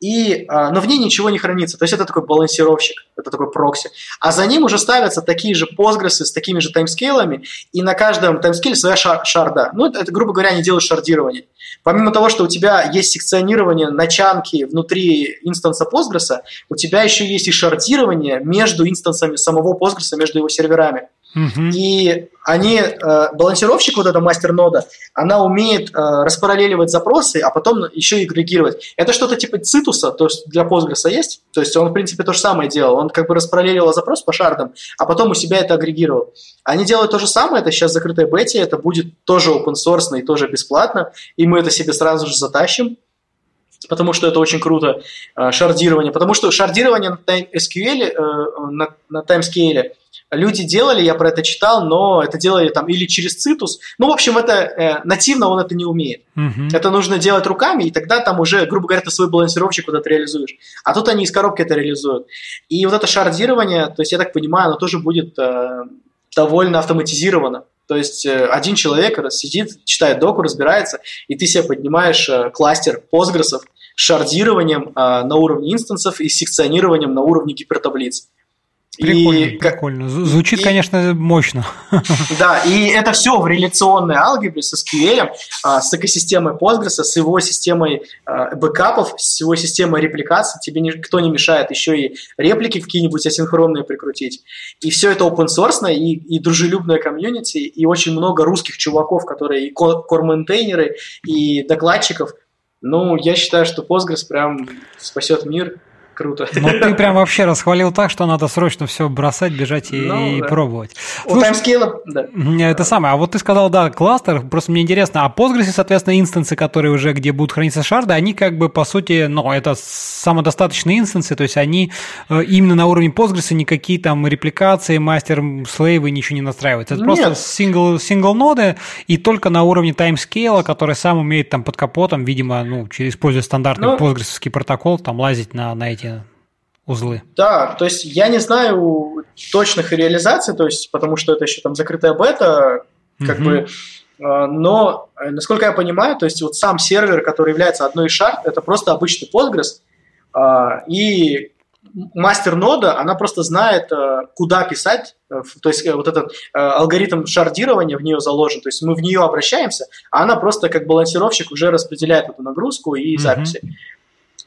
и, а, но в ней ничего не хранится. То есть это такой балансировщик, это такой прокси. А за ним уже ставятся такие же Postgres с такими же таймскейлами, и на каждом таймскейле своя шар, шарда. Ну, это, грубо говоря, они делают шардирование. Помимо того, что у тебя есть секционирование начанки внутри инстанса Postgres, у тебя еще есть и шардирование между инстансами самого Postgres, между его серверами. И они, э, балансировщик, вот эта мастер-нода, она умеет э, распараллеливать запросы, а потом еще и агрегировать. Это что-то типа цитуса, то есть для Postgres есть, то есть он, в принципе, то же самое делал. Он как бы распараллеливал запрос по шардам, а потом у себя это агрегировал. Они делают то же самое, это сейчас закрытая бете, это будет тоже open source и тоже бесплатно, и мы это себе сразу же затащим потому что это очень круто, э, шардирование, потому что шардирование на SQL, на, на таймскейле, люди делали, я про это читал, но это делали там или через цитус. Ну, в общем, это э, нативно он это не умеет. Uh-huh. Это нужно делать руками, и тогда там уже, грубо говоря, ты свой балансировщик куда-то реализуешь. А тут они из коробки это реализуют. И вот это шардирование, то есть я так понимаю, оно тоже будет э, довольно автоматизировано. То есть э, один человек сидит, читает доку, разбирается, и ты себе поднимаешь э, кластер постгрессов шардированием э, на уровне инстансов и секционированием на уровне гипертаблиц. Прикольно, и, прикольно. Звучит, и, конечно, мощно. Да, и это все в реляционной алгебре с SQL, а, с экосистемой Postgres, с его системой а, бэкапов, с его системой репликации. Тебе никто не мешает еще и реплики какие-нибудь асинхронные прикрутить. И все это open source и, и дружелюбное комьюнити, и очень много русских чуваков, которые и кор-мейнтейнеры, и докладчиков. Ну, я считаю, что Postgres прям спасет мир круто. Ну, ты прям вообще расхвалил так, что надо срочно все бросать, бежать и, ну, и да. пробовать. У Слушай, таймскейла, да. Это самое. А вот ты сказал, да, кластер, просто мне интересно, а Postgres, соответственно, инстансы, которые уже, где будут храниться шарды, они как бы, по сути, ну, это самодостаточные инстансы, то есть они э, именно на уровне Postgres никакие там репликации, мастер, слейвы, ничего не настраиваются. Это Нет. просто сингл, сингл ноды, и только на уровне таймскейла, который сам умеет там под капотом, видимо, ну, через используя стандартный ну, Postgres протокол, там лазить на, на эти узлы. Да, то есть я не знаю точных реализаций, то есть потому что это еще там закрытая бета, как mm бы, а, но насколько я понимаю, то есть вот сам сервер, который является одной из шарт, это просто обычный Postgres, а, и мастер нода, она просто знает, а, куда писать, то есть э, вот этот алгоритм шардирования в нее заложен, то есть мы в нее обращаемся, а она просто как балансировщик уже распределяет эту нагрузку и mm-hmm.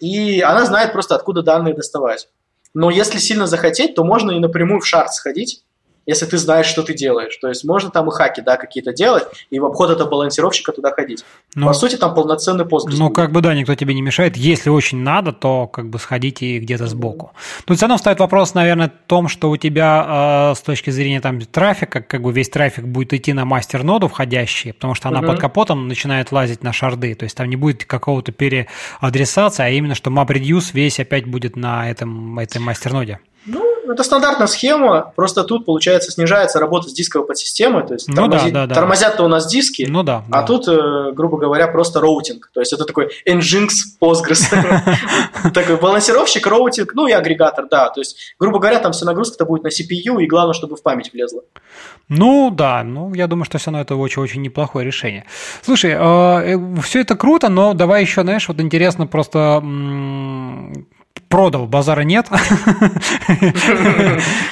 И она знает просто, откуда данные доставать. Но если сильно захотеть, то можно и напрямую в шарт сходить, если ты знаешь, что ты делаешь. То есть можно там и хаки, да, какие-то делать, и в обход этого балансировщика туда ходить. Ну, По сути, там полноценный Postgres. Ну, как бы да, никто тебе не мешает. Если очень надо, то как бы сходите где-то сбоку. Тут все равно встает вопрос, наверное, в том, что у тебя э, с точки зрения там трафика, как бы весь трафик будет идти на мастер-ноду входящий, потому что она угу. под капотом начинает лазить на шарды. То есть там не будет какого-то переадресации, а именно, что MapReduce весь опять будет на этом, этой мастер-ноде. Ну, это стандартная схема, просто тут, получается, снижается работа с дисковой подсистемой, то есть ну, тормози... да, да, да. тормозят-то у нас диски, ну, да, а да. тут, э, грубо говоря, просто routing, то есть это такой Nginx Postgres, такой балансировщик, роутинг, ну и агрегатор, да, то есть, грубо говоря, там вся нагрузка-то будет на CPU, и главное, чтобы в память влезла. Ну да, ну я думаю, что все равно это очень-очень неплохое решение. Слушай, э, э, все это круто, но давай еще, знаешь, вот интересно просто продал, базара нет.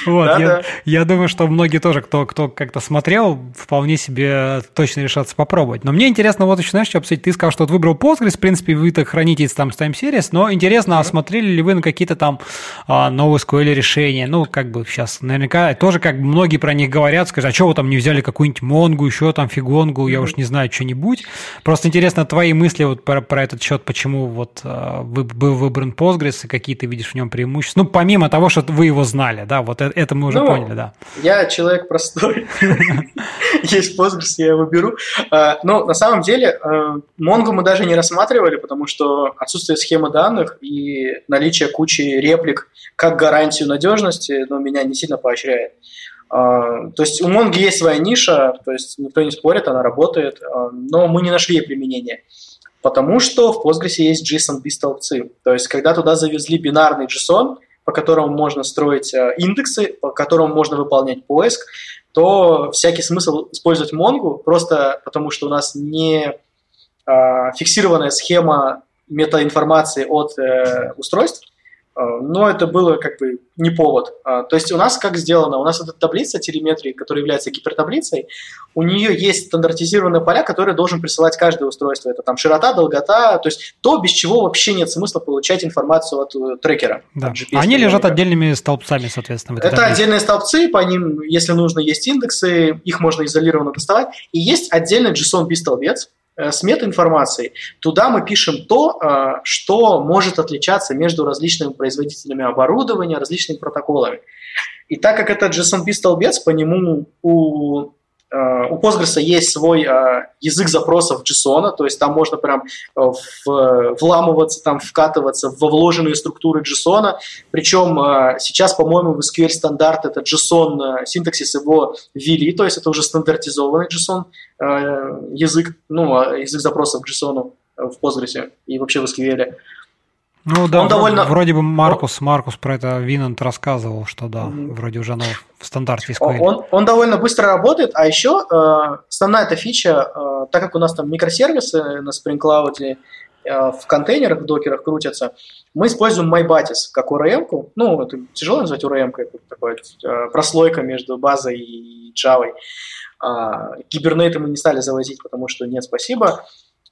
Вот, я думаю, что многие тоже, кто кто как-то смотрел, вполне себе точно решатся попробовать. Но мне интересно вот еще, знаешь, что обсудить. Ты сказал, что выбрал Postgres, в принципе, вы так храните там с Time Series, но интересно, а смотрели ли вы на какие-то там а, новые SQL решения? Ну, как бы сейчас наверняка тоже как многие про них говорят, скажут, а что вы там не взяли какую-нибудь Монгу, еще там Фигонгу, я уж не знаю, что-нибудь. Просто интересно твои мысли вот про, про этот счет, почему вот а, вы, был выбран Postgres и какие ты видишь в нем преимущества. Ну, помимо того, что вы его знали, да, вот это, это мы уже ну, поняли, да. Я человек простой. Есть Postgres, я его беру. А, но на самом деле Монгу мы даже не рассматривали, потому что отсутствие схемы данных и наличие кучи реплик как гарантию надежности, но меня не сильно поощряет. А, то есть у Монги есть своя ниша, то есть никто не спорит, она работает, а, но мы не нашли ей применения. Потому что в Postgres есть JSON-B-столбцы. То есть когда туда завезли бинарный JSON, по которому можно строить а, индексы, по которому можно выполнять поиск, то всякий смысл использовать Монгу просто потому, что у нас не фиксированная схема метаинформации от э, устройств, э, но это было как бы не повод. А, то есть у нас как сделано? У нас эта таблица телеметрии, которая является гипертаблицей, у нее есть стандартизированные поля, которые должен присылать каждое устройство. Это там широта, долгота, то есть то, без чего вообще нет смысла получать информацию от э, трекера. Да. Они лежат отдельными столбцами, соответственно. это таблице. отдельные столбцы, по ним, если нужно, есть индексы, их можно изолированно доставать. И есть отдельный JSON-B-столбец, Э, с метаинформацией, туда мы пишем то, э, что может отличаться между различными производителями оборудования, различными протоколами. И так как это JSON-столбец, по нему у Э, у Postgres есть свой э, язык запросов JSON, то есть там можно прям э, вламываться, там вкатываться во вложенные структуры JSON. Причем сейчас, по-моему, в SQL стандарт это JSON синтаксис его ввели, то есть это уже стандартизованный JSON язык, ну, а язык запросов к JSON в Postgres и вообще в SQL. Ну да, он довольно... вроде бы Маркус, Маркус про это Винант рассказывал, что да, mm-hmm. вроде уже оно в стандарте SQL. Он, он довольно быстро работает, а еще э, основная эта фича, э, так как у нас там микросервисы на Spring Cloud э, в контейнерах, в докерах крутятся, мы используем MyBatis как ORM, ну, это тяжело назвать ORM, это такая э, прослойка между базой и Java. Э, гибернейты мы не стали завозить, потому что нет, спасибо.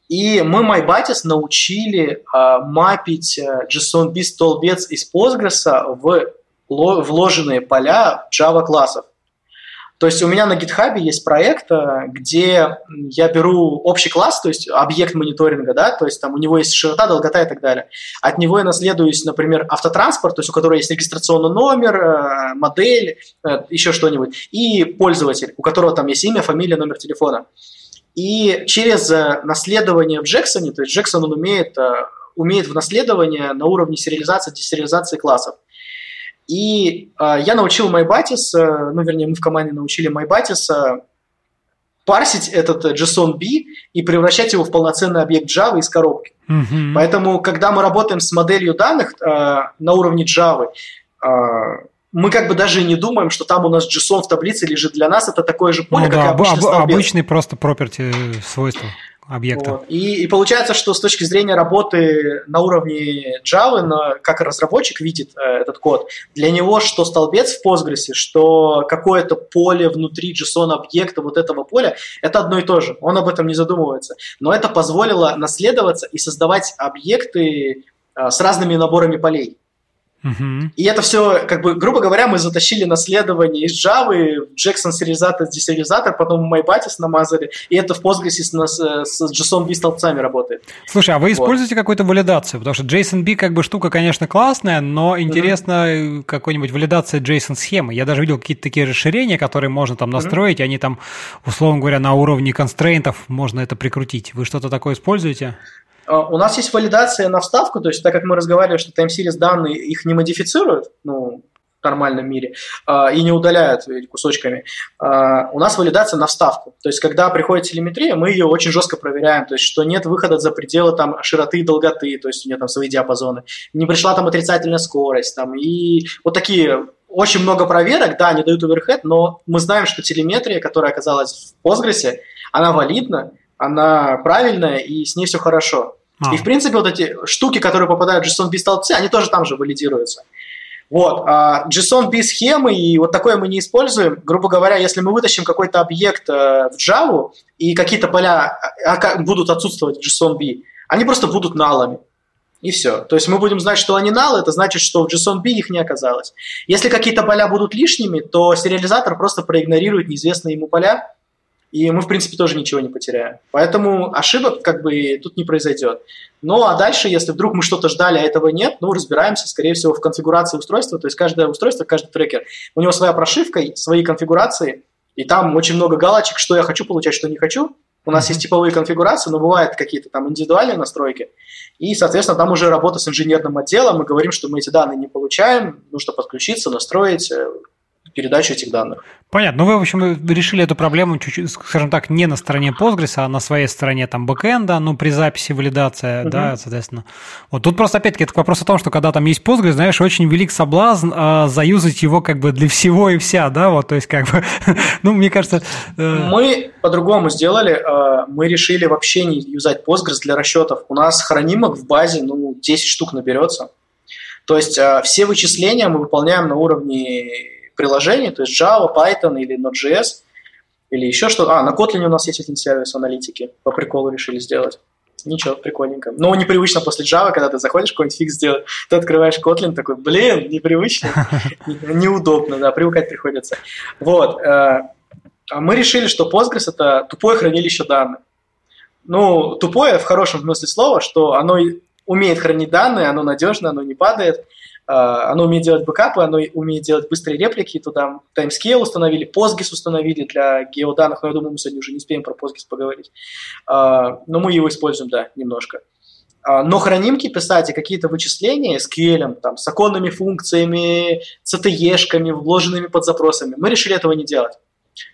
И мы MyBatis научили э, мапить э, JSON-B столбец из Postgres в вложенные поля Java классов. То есть у меня на GitHub есть проект, э, где я беру общий класс, то есть объект мониторинга, да, то есть там у него есть широта, долгота и так далее. От него я наследуюсь, например, автотранспорт, то есть у которого есть регистрационный номер, э, модель, еще что-нибудь, и пользователь, у которого там есть имя, фамилия, номер телефона. И через э, наследование в Джексоне, то есть Джексон он умеет, э, умеет в наследование на уровне сериализации, десериализации классов. И э, я научил MyBatis, э, ну, вернее, мы в команде научили э, парсить этот JSON-B и превращать его в полноценный объект Java из коробки. Mm-hmm. Поэтому, когда мы работаем с моделью данных э, на уровне Java, э, мы как бы даже не думаем, что там у нас JSON в таблице лежит. Для нас это такое же поле, ну, как да, обычный об, Обычный просто property свойства объекта. Вот. И, и получается, что с точки зрения работы на уровне Java, на, как разработчик видит э, этот код, для него что столбец в Postgres, что какое-то поле внутри JSON объекта вот этого поля, это одно и то же. Он об этом не задумывается. Но это позволило наследоваться и создавать объекты э, с разными наборами полей. Угу. И это все, как бы, грубо говоря, мы затащили наследование из Java, Jackson сериализатор, десериализатор, потом MyBatis намазали, и это в Postgres с, с JSON-B столбцами работает. Слушай, а вы вот. используете какую-то валидацию? Потому что JSON-B как бы штука, конечно, классная, но интересно угу. какой-нибудь валидация JSON-схемы. Я даже видел какие-то такие расширения, которые можно там настроить, угу. они там, условно говоря, на уровне констрейнтов можно это прикрутить. Вы что-то такое используете? А, у нас есть валидация на вставку, то есть так как мы разговаривали, что time series данные их не модифицируют, ну, в нормальном мире, э, и не удаляют кусочками. Э, у нас валидация на вставку. То есть, когда приходит телеметрия, мы ее очень жестко проверяем, то есть, что нет выхода за пределы там, широты и долготы, то есть, у нее там свои диапазоны. Не пришла там отрицательная скорость, там, и вот такие очень много проверок, да, они дают оверхед, но мы знаем, что телеметрия, которая оказалась в Postgres, она валидна, она правильная, и с ней все хорошо. А. И, в принципе, вот эти штуки, которые попадают в JSON-B столбцы, они тоже там же валидируются. Вот, а JSON-B схемы и вот такое мы не используем. Грубо говоря, если мы вытащим какой-то объект э, в Java и какие-то поля а, будут отсутствовать в JSON-B, они просто будут налами. И все. То есть мы будем знать, что они null, это значит, что в JSON-B их не оказалось. Если какие-то поля будут лишними, то сериализатор просто проигнорирует неизвестные ему поля, и мы, в принципе, тоже ничего не потеряем. Поэтому ошибок как бы тут не произойдет. Ну, а дальше, если вдруг мы что-то ждали, а этого нет, ну, разбираемся, скорее всего, в конфигурации устройства. То есть каждое устройство, каждый трекер, у него своя прошивка, свои конфигурации, и там очень много галочек, что я хочу получать, что не хочу. У нас есть типовые конфигурации, но бывают какие-то там индивидуальные настройки. И, соответственно, там уже работа с инженерным отделом. Мы говорим, что мы эти данные не получаем, нужно подключиться, настроить, э, передачу этих данных. Понятно. Ну, вы, в общем, решили эту проблему, чуть-чуть, скажем так, не на стороне Postgres, а на своей стороне там бэкэнда, ну, при записи валидация, uh-huh. да, соответственно. Вот тут просто, опять-таки, это вопрос о том, что когда там есть Postgres, знаешь, очень велик соблазн э, заюзать его как бы для всего и вся, да, вот, то есть как бы, ну, мне кажется... Э... Мы по-другому сделали, э, мы решили вообще не юзать Postgres для расчетов. У нас хранимок в базе, ну, 10 штук наберется. То есть э, все вычисления мы выполняем на уровне приложений, то есть Java, Python или Node.js, или еще что-то. А, на Kotlin у нас есть один сервис аналитики, по приколу решили сделать. Ничего, прикольненько. Но непривычно после Java, когда ты заходишь какой-нибудь фикс сделать, ты открываешь Kotlin, такой, блин, непривычно, неудобно, да, привыкать приходится. Вот. Э, а мы решили, что Postgres – это тупое хранилище данных. Ну, тупое в хорошем смысле слова, что оно умеет хранить данные, оно надежно, оно не падает – оно умеет делать бэкапы, оно умеет делать быстрые реплики, туда timescale установили, Postgres установили для геоданных, но я думаю, мы сегодня уже не успеем про Postgres поговорить. А, но мы его используем, да, немножко. А, но хранимки писать и какие-то вычисления SQL, там, с оконными функциями, CTE-шками, вложенными под запросами, мы решили этого не делать.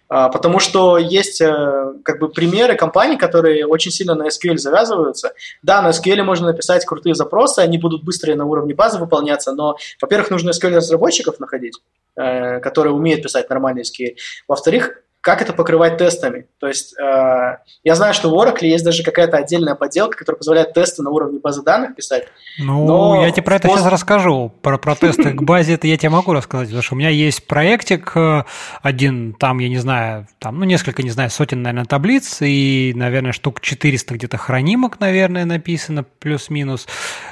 А, потому что есть э, как бы примеры компаний, которые очень сильно на SQL завязываются. Да, на SQL можно написать крутые запросы, они будут быстрее на уровне базы выполняться, но, во-первых, нужно SQL-разработчиков находить, э, которые умеют писать нормальный SQL. Во-вторых, как это покрывать тестами. То есть э, я знаю, что в Oracle есть даже какая-то отдельная поделка, которая позволяет тесты на уровне базы данных писать. Ну, но я тебе про это пост... сейчас расскажу. Про, про тесты к базе это я тебе могу рассказать, потому что у меня есть проектик э, один, там, я не знаю, там, ну, несколько, не знаю, сотен, наверное, таблиц, и, наверное, штук 400 где-то хранимок, наверное, написано, плюс-минус.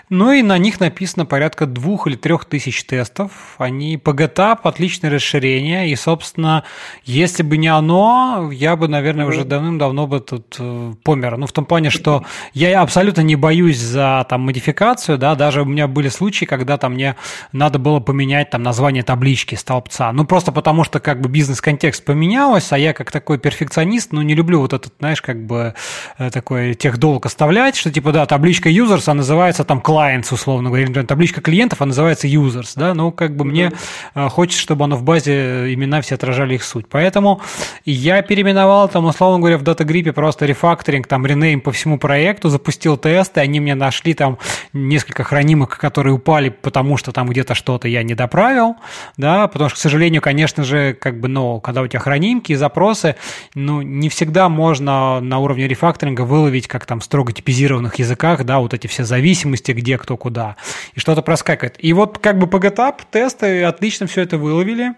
Ну, и на них написано порядка двух или трех тысяч тестов. Они по GitHub, отличное расширение, и, собственно, если бы не оно, я бы, наверное, уже давным-давно бы тут э, помер. Ну, в том плане, что я абсолютно не боюсь за там модификацию, да, даже у меня были случаи, когда там мне надо было поменять там название таблички столбца. Ну, просто потому что как бы бизнес-контекст поменялся, а я как такой перфекционист, ну, не люблю вот этот, знаешь, как бы э, такой техдолг оставлять, что типа, да, табличка users, а называется там clients, условно говоря, табличка клиентов, а называется users, да, ну, как бы мне э, хочется, чтобы оно в базе имена все отражали их суть. Поэтому я переименовал там, условно говоря, в датагриппе просто рефакторинг, там, ренейм по всему проекту, запустил тесты, они мне нашли там несколько хранимок, которые упали, потому что там где-то что-то я не доправил, да, потому что, к сожалению, конечно же, как бы, ну, когда у тебя хранимки и запросы, ну, не всегда можно на уровне рефакторинга выловить, как там строго типизированных языках, да, вот эти все зависимости, где кто куда, и что-то проскакивает. И вот как бы по GitHub тесты отлично все это выловили,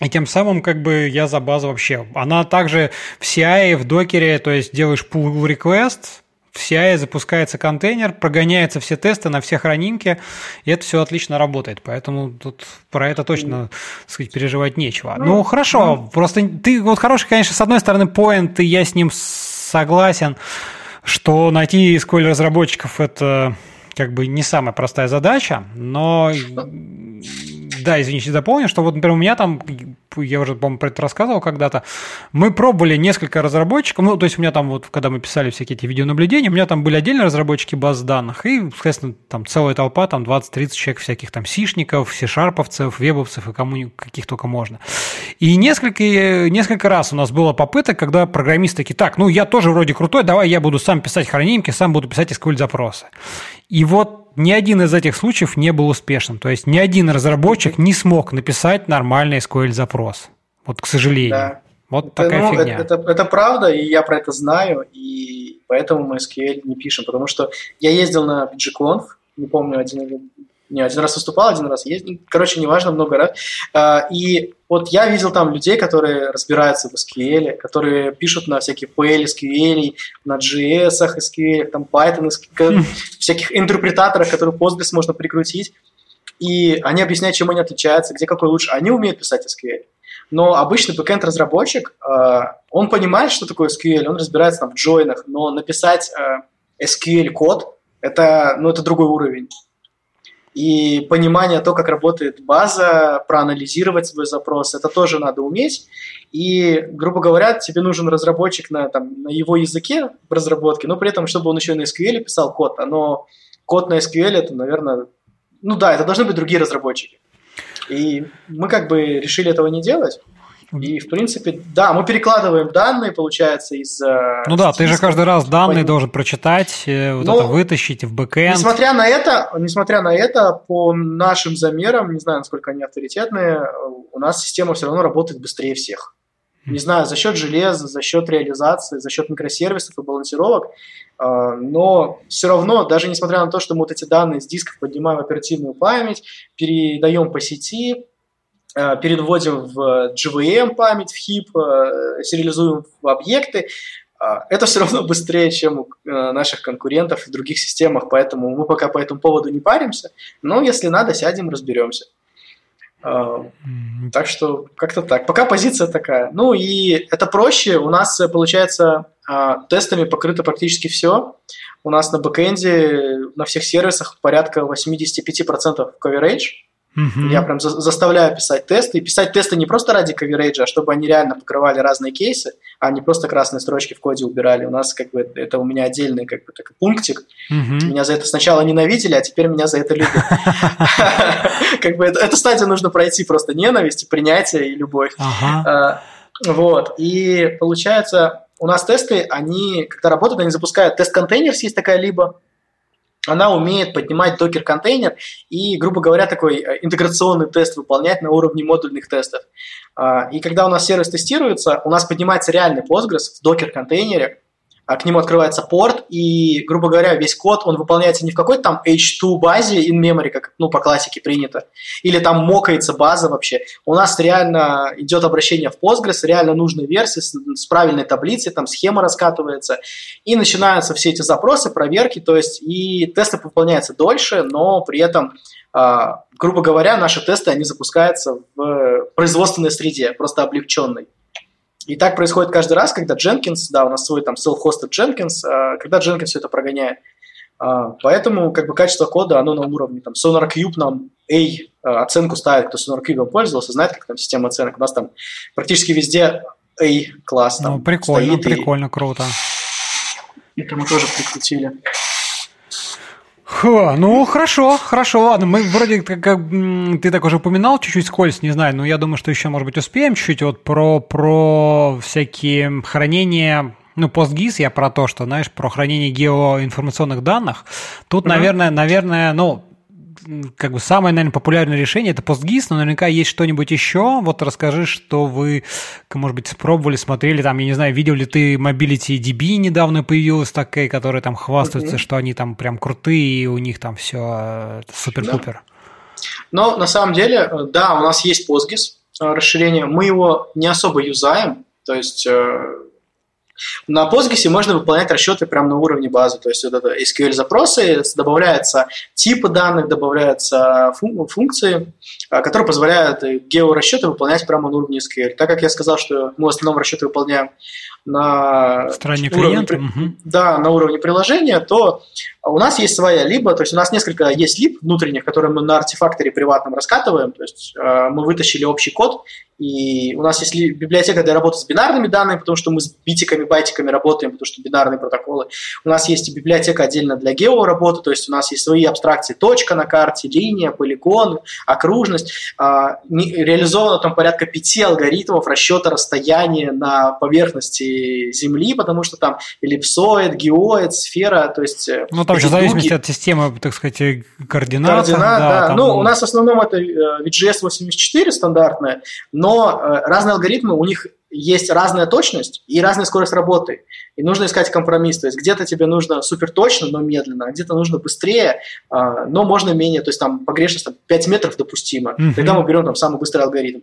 и тем самым, как бы, я за базу вообще. Она также в CI, в докере, то есть делаешь pull request, в CI запускается контейнер, прогоняются все тесты на все хранимки, и это все отлично работает. Поэтому тут про это точно, так сказать, переживать нечего. Ну, ну хорошо, ну. просто ты вот хороший, конечно, с одной стороны, поинт, и я с ним согласен, что найти SQL разработчиков это как бы не самая простая задача, но да, извините, дополню, что вот, например, у меня там, я уже, по-моему, про это рассказывал когда-то, мы пробовали несколько разработчиков, ну, то есть у меня там вот, когда мы писали всякие эти видеонаблюдения, у меня там были отдельные разработчики баз данных, и, соответственно, там целая толпа, там 20-30 человек всяких там сишников, сишарповцев, вебовцев и кому каких только можно. И несколько, несколько раз у нас было попыток, когда программисты такие, так, ну, я тоже вроде крутой, давай я буду сам писать хранимки, сам буду писать SQL-запросы. И вот ни один из этих случаев не был успешным. То есть ни один разработчик не смог написать нормальный SQL-запрос. Вот, к сожалению. Да. Вот такая ну, фигня. Это, это, это правда, и я про это знаю, и поэтому мы SQL не пишем, потому что я ездил на BGConf, не помню, один не, один раз выступал, один раз ездил, короче, неважно, много раз. А, и вот я видел там людей, которые разбираются в SQL, которые пишут на всяких PL SQL, на JS SQL, там Python, SQL, всяких интерпретаторах, которые Postgres можно прикрутить. И они объясняют, чем они отличаются, где какой лучше. Они умеют писать SQL. Но обычный бэкенд разработчик а, он понимает, что такое SQL, он разбирается там в джойнах, но написать а, SQL код это, ну, это другой уровень и понимание то, как работает база, проанализировать свой запрос, это тоже надо уметь. И, грубо говоря, тебе нужен разработчик на, там, на его языке в разработке, но при этом, чтобы он еще на SQL писал код, но код на SQL это, наверное, ну да, это должны быть другие разработчики. И мы как бы решили этого не делать. И, в принципе, да, мы перекладываем данные, получается, из... Э, ну да, ты же каждый раз данные по... должен прочитать, э, вот Но, это вытащить в бэкэнд. Несмотря на это, несмотря на это, по нашим замерам, не знаю, насколько они авторитетные, у нас система все равно работает быстрее всех. Не знаю, за счет железа, за счет реализации, за счет микросервисов и балансировок, э, но все равно, даже несмотря на то, что мы вот эти данные с дисков поднимаем в оперативную память, передаем по сети, переводим в GVM память, в HIP, э, сериализуем в объекты, э, это все равно быстрее, чем у наших конкурентов в других системах, поэтому мы пока по этому поводу не паримся, но если надо, сядем, разберемся. Так что как-то так. Пока позиция такая. Ну и это проще. У нас, получается, тестами покрыто практически все. У нас на бэкэнде на всех сервисах порядка 85% coverage. Угу. Я прям за- заставляю писать тесты. И писать тесты не просто ради коверейджа, а чтобы они реально покрывали разные кейсы, а не просто красные строчки в коде убирали. У нас как бы это у меня отдельный как бы такой пунктик. Угу. Меня за это сначала ненавидели, а теперь меня за это любят. Как бы эту стадию нужно пройти просто ненависть, принятие и любовь. А, вот. И получается, у нас тесты, они, когда работают, они запускают тест-контейнер, есть такая либо, она умеет поднимать докер-контейнер и, грубо говоря, такой э, интеграционный тест выполнять на уровне модульных тестов. А, и когда у нас сервис тестируется, у нас поднимается реальный Postgres в докер-контейнере, к нему открывается порт, и, грубо говоря, весь код, он выполняется не в какой-то там H2 базе in memory, как ну, по классике принято, или там мокается база вообще. У нас реально идет обращение в Postgres, реально нужная версия с, с правильной таблицей, там схема раскатывается, и начинаются все эти запросы, проверки, то есть и тесты выполняются дольше, но при этом Uh, грубо говоря, наши тесты, они запускаются в производственной среде, просто облегченной. И так происходит каждый раз, когда Jenkins, да, у нас свой там self-hosted Jenkins, а, когда Jenkins все это прогоняет. А, поэтому как бы качество кода, оно на уровне, там, SonarCube нам A а, оценку ставит, кто SonarCube пользовался, знает, как там система оценок. У нас там практически везде A класс. Ну, прикольно, стоит, прикольно, и... круто. Это мы тоже прикрутили. Фу, ну хорошо, хорошо, ладно. Мы вроде как, как ты так уже упоминал чуть-чуть скользь, не знаю, но я думаю, что еще, может быть, успеем чуть-чуть вот про, про всякие хранения ну, PostGIS, я про то, что, знаешь, про хранение геоинформационных данных. Тут, mm-hmm. наверное, наверное, ну, как бы самое, наверное, популярное решение это PostGIS, но наверняка есть что-нибудь еще. Вот расскажи, что вы, может быть, спробовали, смотрели, там, я не знаю, видел ли ты Mobility DB недавно появилась такая, которая там хвастаются, okay. что они там прям крутые, и у них там все э, супер-пупер. Да. Но на самом деле, э, да, у нас есть PostGIS э, расширение, мы его не особо юзаем, то есть на Postgres можно выполнять расчеты прямо на уровне базы, то есть вот это SQL-запросы, добавляются типы данных, добавляются функции, а, которые позволяют георасчеты выполнять прямо на уровне SQL. Так как я сказал, что мы в основном расчеты выполняем на стороне уровне, клиента, да, на уровне приложения, то у нас есть своя либо, то есть у нас несколько есть либ внутренних, которые мы на артефакторе приватном раскатываем, то есть э, мы вытащили общий код, и у нас есть библиотека для работы с бинарными данными, потому что мы с битиками, байтиками работаем, потому что бинарные протоколы. У нас есть библиотека отдельно для геоработы, то есть у нас есть свои абстракции, точка на карте, линия, полигон, окружность. А, реализовано там порядка пяти алгоритмов расчета расстояния на поверхности Земли, потому что там эллипсоид, геоид, сфера, то есть... Э, ну, там еще в зависимости от системы, так сказать, координат. Координат, да. да. Там... Ну, у нас в основном это VGS э, 84 стандартная, но э, разные алгоритмы, у них есть разная точность и разная скорость работы. И нужно искать компромисс. То есть где-то тебе нужно супер точно, но медленно, а где-то нужно быстрее, а, но можно менее. То есть там погрешность там, 5 метров допустима. Mm-hmm. Тогда мы берем там самый быстрый алгоритм.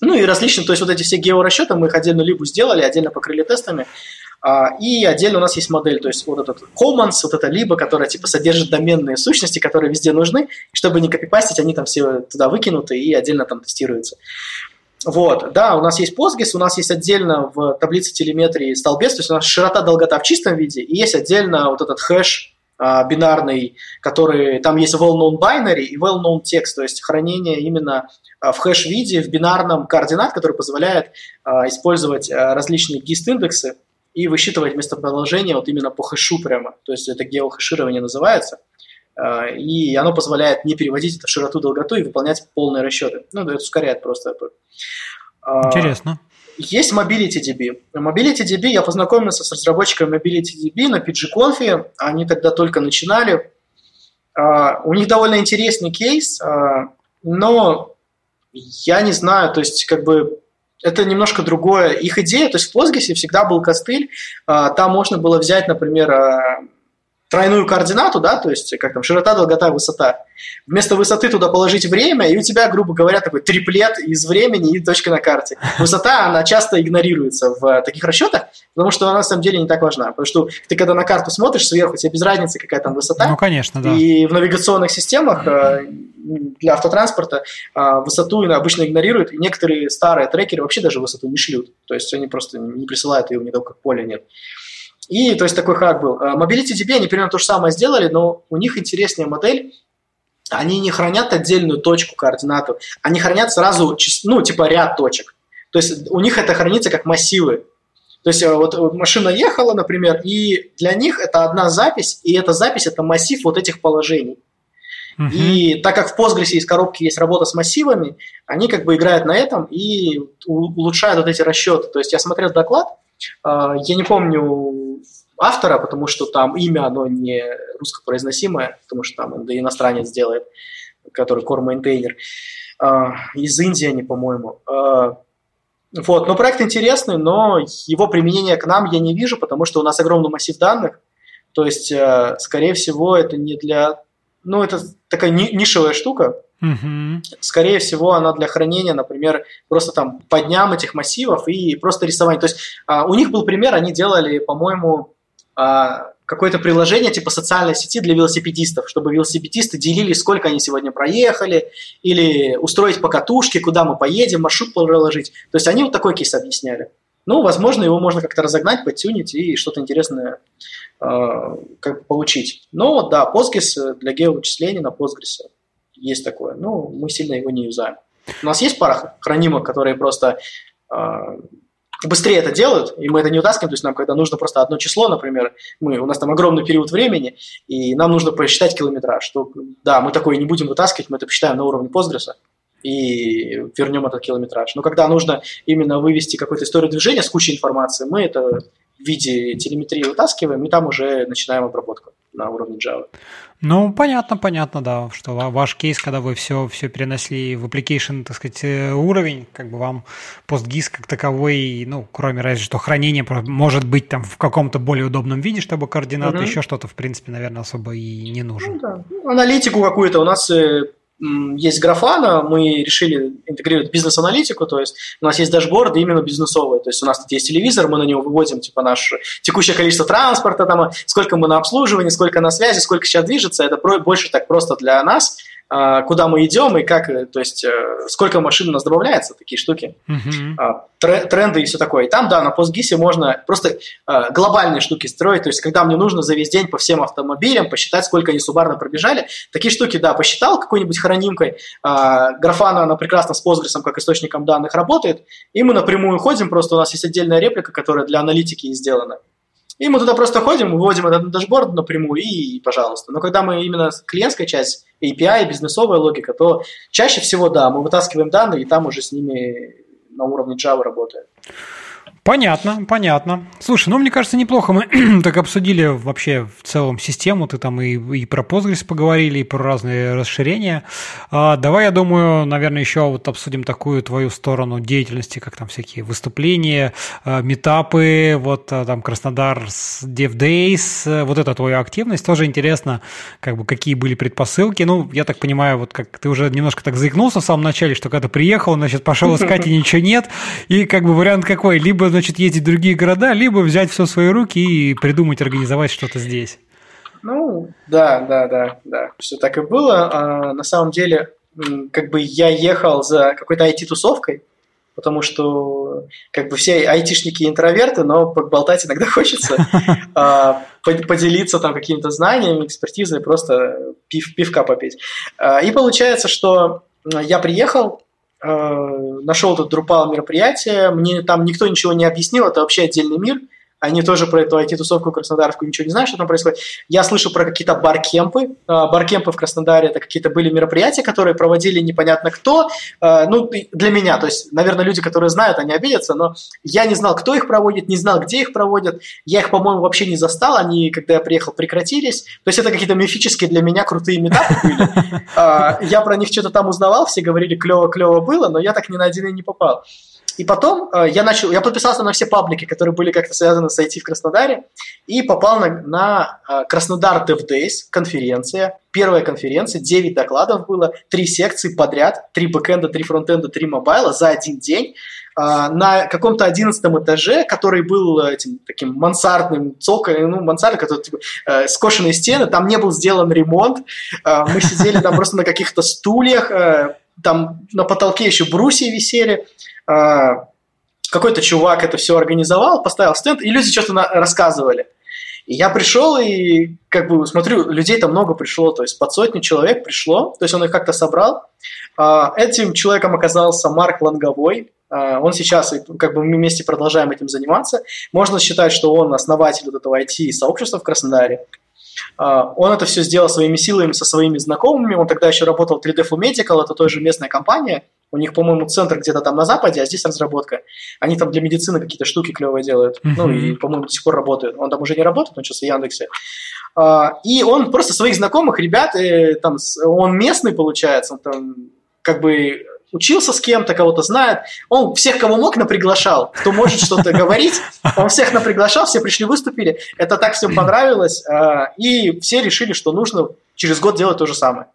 Ну и различные, то есть вот эти все георасчеты мы их отдельно либо сделали, отдельно покрыли тестами. А, и отдельно у нас есть модель, то есть вот этот commons, вот это либо, которая типа содержит доменные сущности, которые везде нужны, чтобы не копипастить, они там все туда выкинуты и отдельно там тестируются. Вот, да, у нас есть Postgres, у нас есть отдельно в таблице телеметрии столбец, то есть у нас широта, долгота в чистом виде, и есть отдельно вот этот хэш а, бинарный, который, там есть well-known binary и well-known text, то есть хранение именно а, в хэш-виде, в бинарном координат, который позволяет использовать различные GIST-индексы и высчитывать местоположение вот именно по хэшу прямо, то есть это геохэширование называется. А, и оно позволяет не переводить это в широту, долготу и выполнять полные расчеты. Ну, это ускоряет просто. А, Интересно. Есть MobilityDB. MobilityDB, я познакомился с разработчиками MobilityDB на PGConf, они тогда только начинали. А, у них довольно интересный кейс, но я не знаю, то есть как бы это немножко другое. Их идея, то есть в Postgres всегда был костыль, там можно было взять, например, тройную координату, да, то есть как там широта, долгота, высота. Вместо высоты туда положить время, и у тебя, грубо говоря, такой триплет из времени и точка на карте. Высота, она часто игнорируется в таких расчетах, потому что она на самом деле не так важна. Потому что ты когда на карту смотришь сверху, тебе без разницы, какая там высота. Ну, конечно, да. И в навигационных системах э, для автотранспорта э, высоту обычно игнорируют, и некоторые старые трекеры вообще даже высоту не шлют. То есть они просто не присылают ее, у них только поля нет. И, то есть, такой хак был. А, MobilityDB, они примерно то же самое сделали, но у них интереснее модель. Они не хранят отдельную точку координату, они хранят сразу, ну, типа ряд точек. То есть, у них это хранится как массивы. То есть, э, вот машина ехала, например, и для них это одна запись, и эта запись – это массив вот этих положений. Uh-huh. И так как в Postgres из коробки есть работа с массивами, они как бы играют на этом и улучшают вот эти расчеты. То есть я смотрел доклад, а, я не помню автора, потому что там имя, оно не русскопроизносимое, потому что там иностранец делает, который core maintainer. А, из Индии они, по-моему. А, вот, но проект интересный, но его применение к нам я не вижу, потому что у нас огромный массив данных. То есть, э, скорее всего, это не для... Ну, это такая нишевая штука, Угу. Скорее всего, она для хранения, например, просто там по дням этих массивов и просто рисование. То есть а, у них был пример, они делали, по-моему, какое-то приложение типа социальной сети для велосипедистов, чтобы велосипедисты делили, сколько они сегодня проехали, или устроить покатушки, куда мы поедем, маршрут проложить. То есть они вот такой кейс объясняли. Ну, возможно, его можно как-то разогнать, подтюнить и что-то интересное э, как получить. Но да, Postgres для геовычислений на Postgres есть такое. Ну, мы сильно его не юзаем. У нас есть пара хранимок, которые просто э, быстрее это делают, и мы это не утаскиваем, то есть нам, когда нужно просто одно число, например, мы, у нас там огромный период времени, и нам нужно посчитать километраж, что, да, мы такое не будем вытаскивать, мы это посчитаем на уровне Postgres, и вернем этот километраж. Но когда нужно именно вывести какую-то историю движения с кучей информации, мы это в виде телеметрии вытаскиваем, и там уже начинаем обработку на уровне Java. Ну, понятно, понятно, да, что ваш кейс, когда вы все, все перенесли в application, так сказать, э, уровень, как бы вам PostGIS как таковой, ну, кроме разве что хранения, может быть там в каком-то более удобном виде, чтобы координаты, угу. еще что-то, в принципе, наверное, особо и не нужно. Ну, да. Ну, аналитику какую-то у нас э, есть графана, мы решили интегрировать бизнес-аналитику, то есть у нас есть дашборды именно бизнесовые, то есть у нас тут есть телевизор, мы на него выводим типа наше текущее количество транспорта, там, сколько мы на обслуживании, сколько на связи, сколько сейчас движется, это больше так просто для нас, куда мы идем и как, э, то есть э, сколько машин у нас добавляется, такие штуки, uh-huh. тренды и все такое. И там, да, на постгисе можно просто а, глобальные штуки строить, то есть когда мне нужно за весь день по всем автомобилям посчитать, сколько они субарно пробежали, такие штуки, да, посчитал какой-нибудь хранимкой, графана, она прекрасно с Postgres как источником данных работает, и мы напрямую ходим, просто у нас есть отдельная реплика, которая для аналитики сделана. И мы туда просто ходим, выводим этот дашборд напрямую и, пожалуйста. Но когда мы именно клиентская часть, API, бизнесовая логика, то чаще всего, да, мы вытаскиваем данные, и там уже с ними на уровне Java работаем. Понятно, понятно. Слушай, ну, мне кажется, неплохо мы так обсудили вообще в целом систему. Ты там и, и про Postgres поговорили, и про разные расширения. А, давай, я думаю, наверное, еще вот обсудим такую твою сторону деятельности, как там всякие выступления, а, метапы, вот а, там Краснодар с Dev Days, вот эта твоя активность. Тоже интересно, как бы, какие были предпосылки. Ну, я так понимаю, вот как ты уже немножко так заикнулся в самом начале, что когда приехал, значит, пошел искать, и ничего нет. И как бы вариант какой? Либо значит, ездить в другие города, либо взять все в свои руки и придумать, организовать что-то здесь. Ну, да, да, да, да, все так и было. А, на самом деле, как бы я ехал за какой-то IT-тусовкой, потому что как бы все айтишники интроверты, но поболтать иногда хочется, а, поделиться там какими-то знаниями, экспертизой, просто пив, пивка попить. А, и получается, что я приехал, нашел этот Drupal мероприятие, мне там никто ничего не объяснил, это вообще отдельный мир – они тоже про эту IT-тусовку Краснодарскую ничего не знают, что там происходит. Я слышу про какие-то баркемпы. А, баркемпы в Краснодаре – это какие-то были мероприятия, которые проводили непонятно кто. А, ну, для меня, то есть, наверное, люди, которые знают, они обидятся, но я не знал, кто их проводит, не знал, где их проводят. Я их, по-моему, вообще не застал. Они, когда я приехал, прекратились. То есть, это какие-то мифические для меня крутые метапы были. А, я про них что-то там узнавал, все говорили, клево-клево было, но я так ни на один и не попал. И потом э, я начал, я подписался на все паблики, которые были как-то связаны с IT в Краснодаре, и попал на, на э, Краснодар Dev Days, конференция, первая конференция, 9 докладов было, 3 секции подряд, 3 бэкэнда, 3 фронтенда, 3 мобайла за один день э, на каком-то одиннадцатом этаже, который был этим таким мансардным цоколем, ну, мансард, который типа, э, скошенные стены, там не был сделан ремонт, э, мы сидели там просто на каких-то стульях, э, там на потолке еще брусья висели, какой-то чувак это все организовал, поставил стенд, и люди что-то рассказывали. И я пришел и как бы смотрю, людей там много пришло, то есть под сотню человек пришло, то есть он их как-то собрал. А, этим человеком оказался Марк Ланговой, а, он сейчас, как бы мы вместе продолжаем этим заниматься. Можно считать, что он основатель вот этого IT-сообщества в Краснодаре. Он это все сделал своими силами, со своими знакомыми. Он тогда еще работал в 3D Full Medical, это тоже местная компания – у них, по-моему, центр где-то там на Западе, а здесь разработка. Они там для медицины какие-то штуки клевые делают. Uh-huh. Ну, и, по-моему, до сих пор работают. Он там уже не работает, он сейчас в Яндексе. А, и он просто своих знакомых ребят, э, там, он местный, получается, он там как бы учился с кем-то, кого-то знает. Он всех, кого мог, наприглашал. Кто может что-то говорить, он всех наприглашал, все пришли, выступили. Это так всем понравилось. А, и все решили, что нужно через год делать то же самое.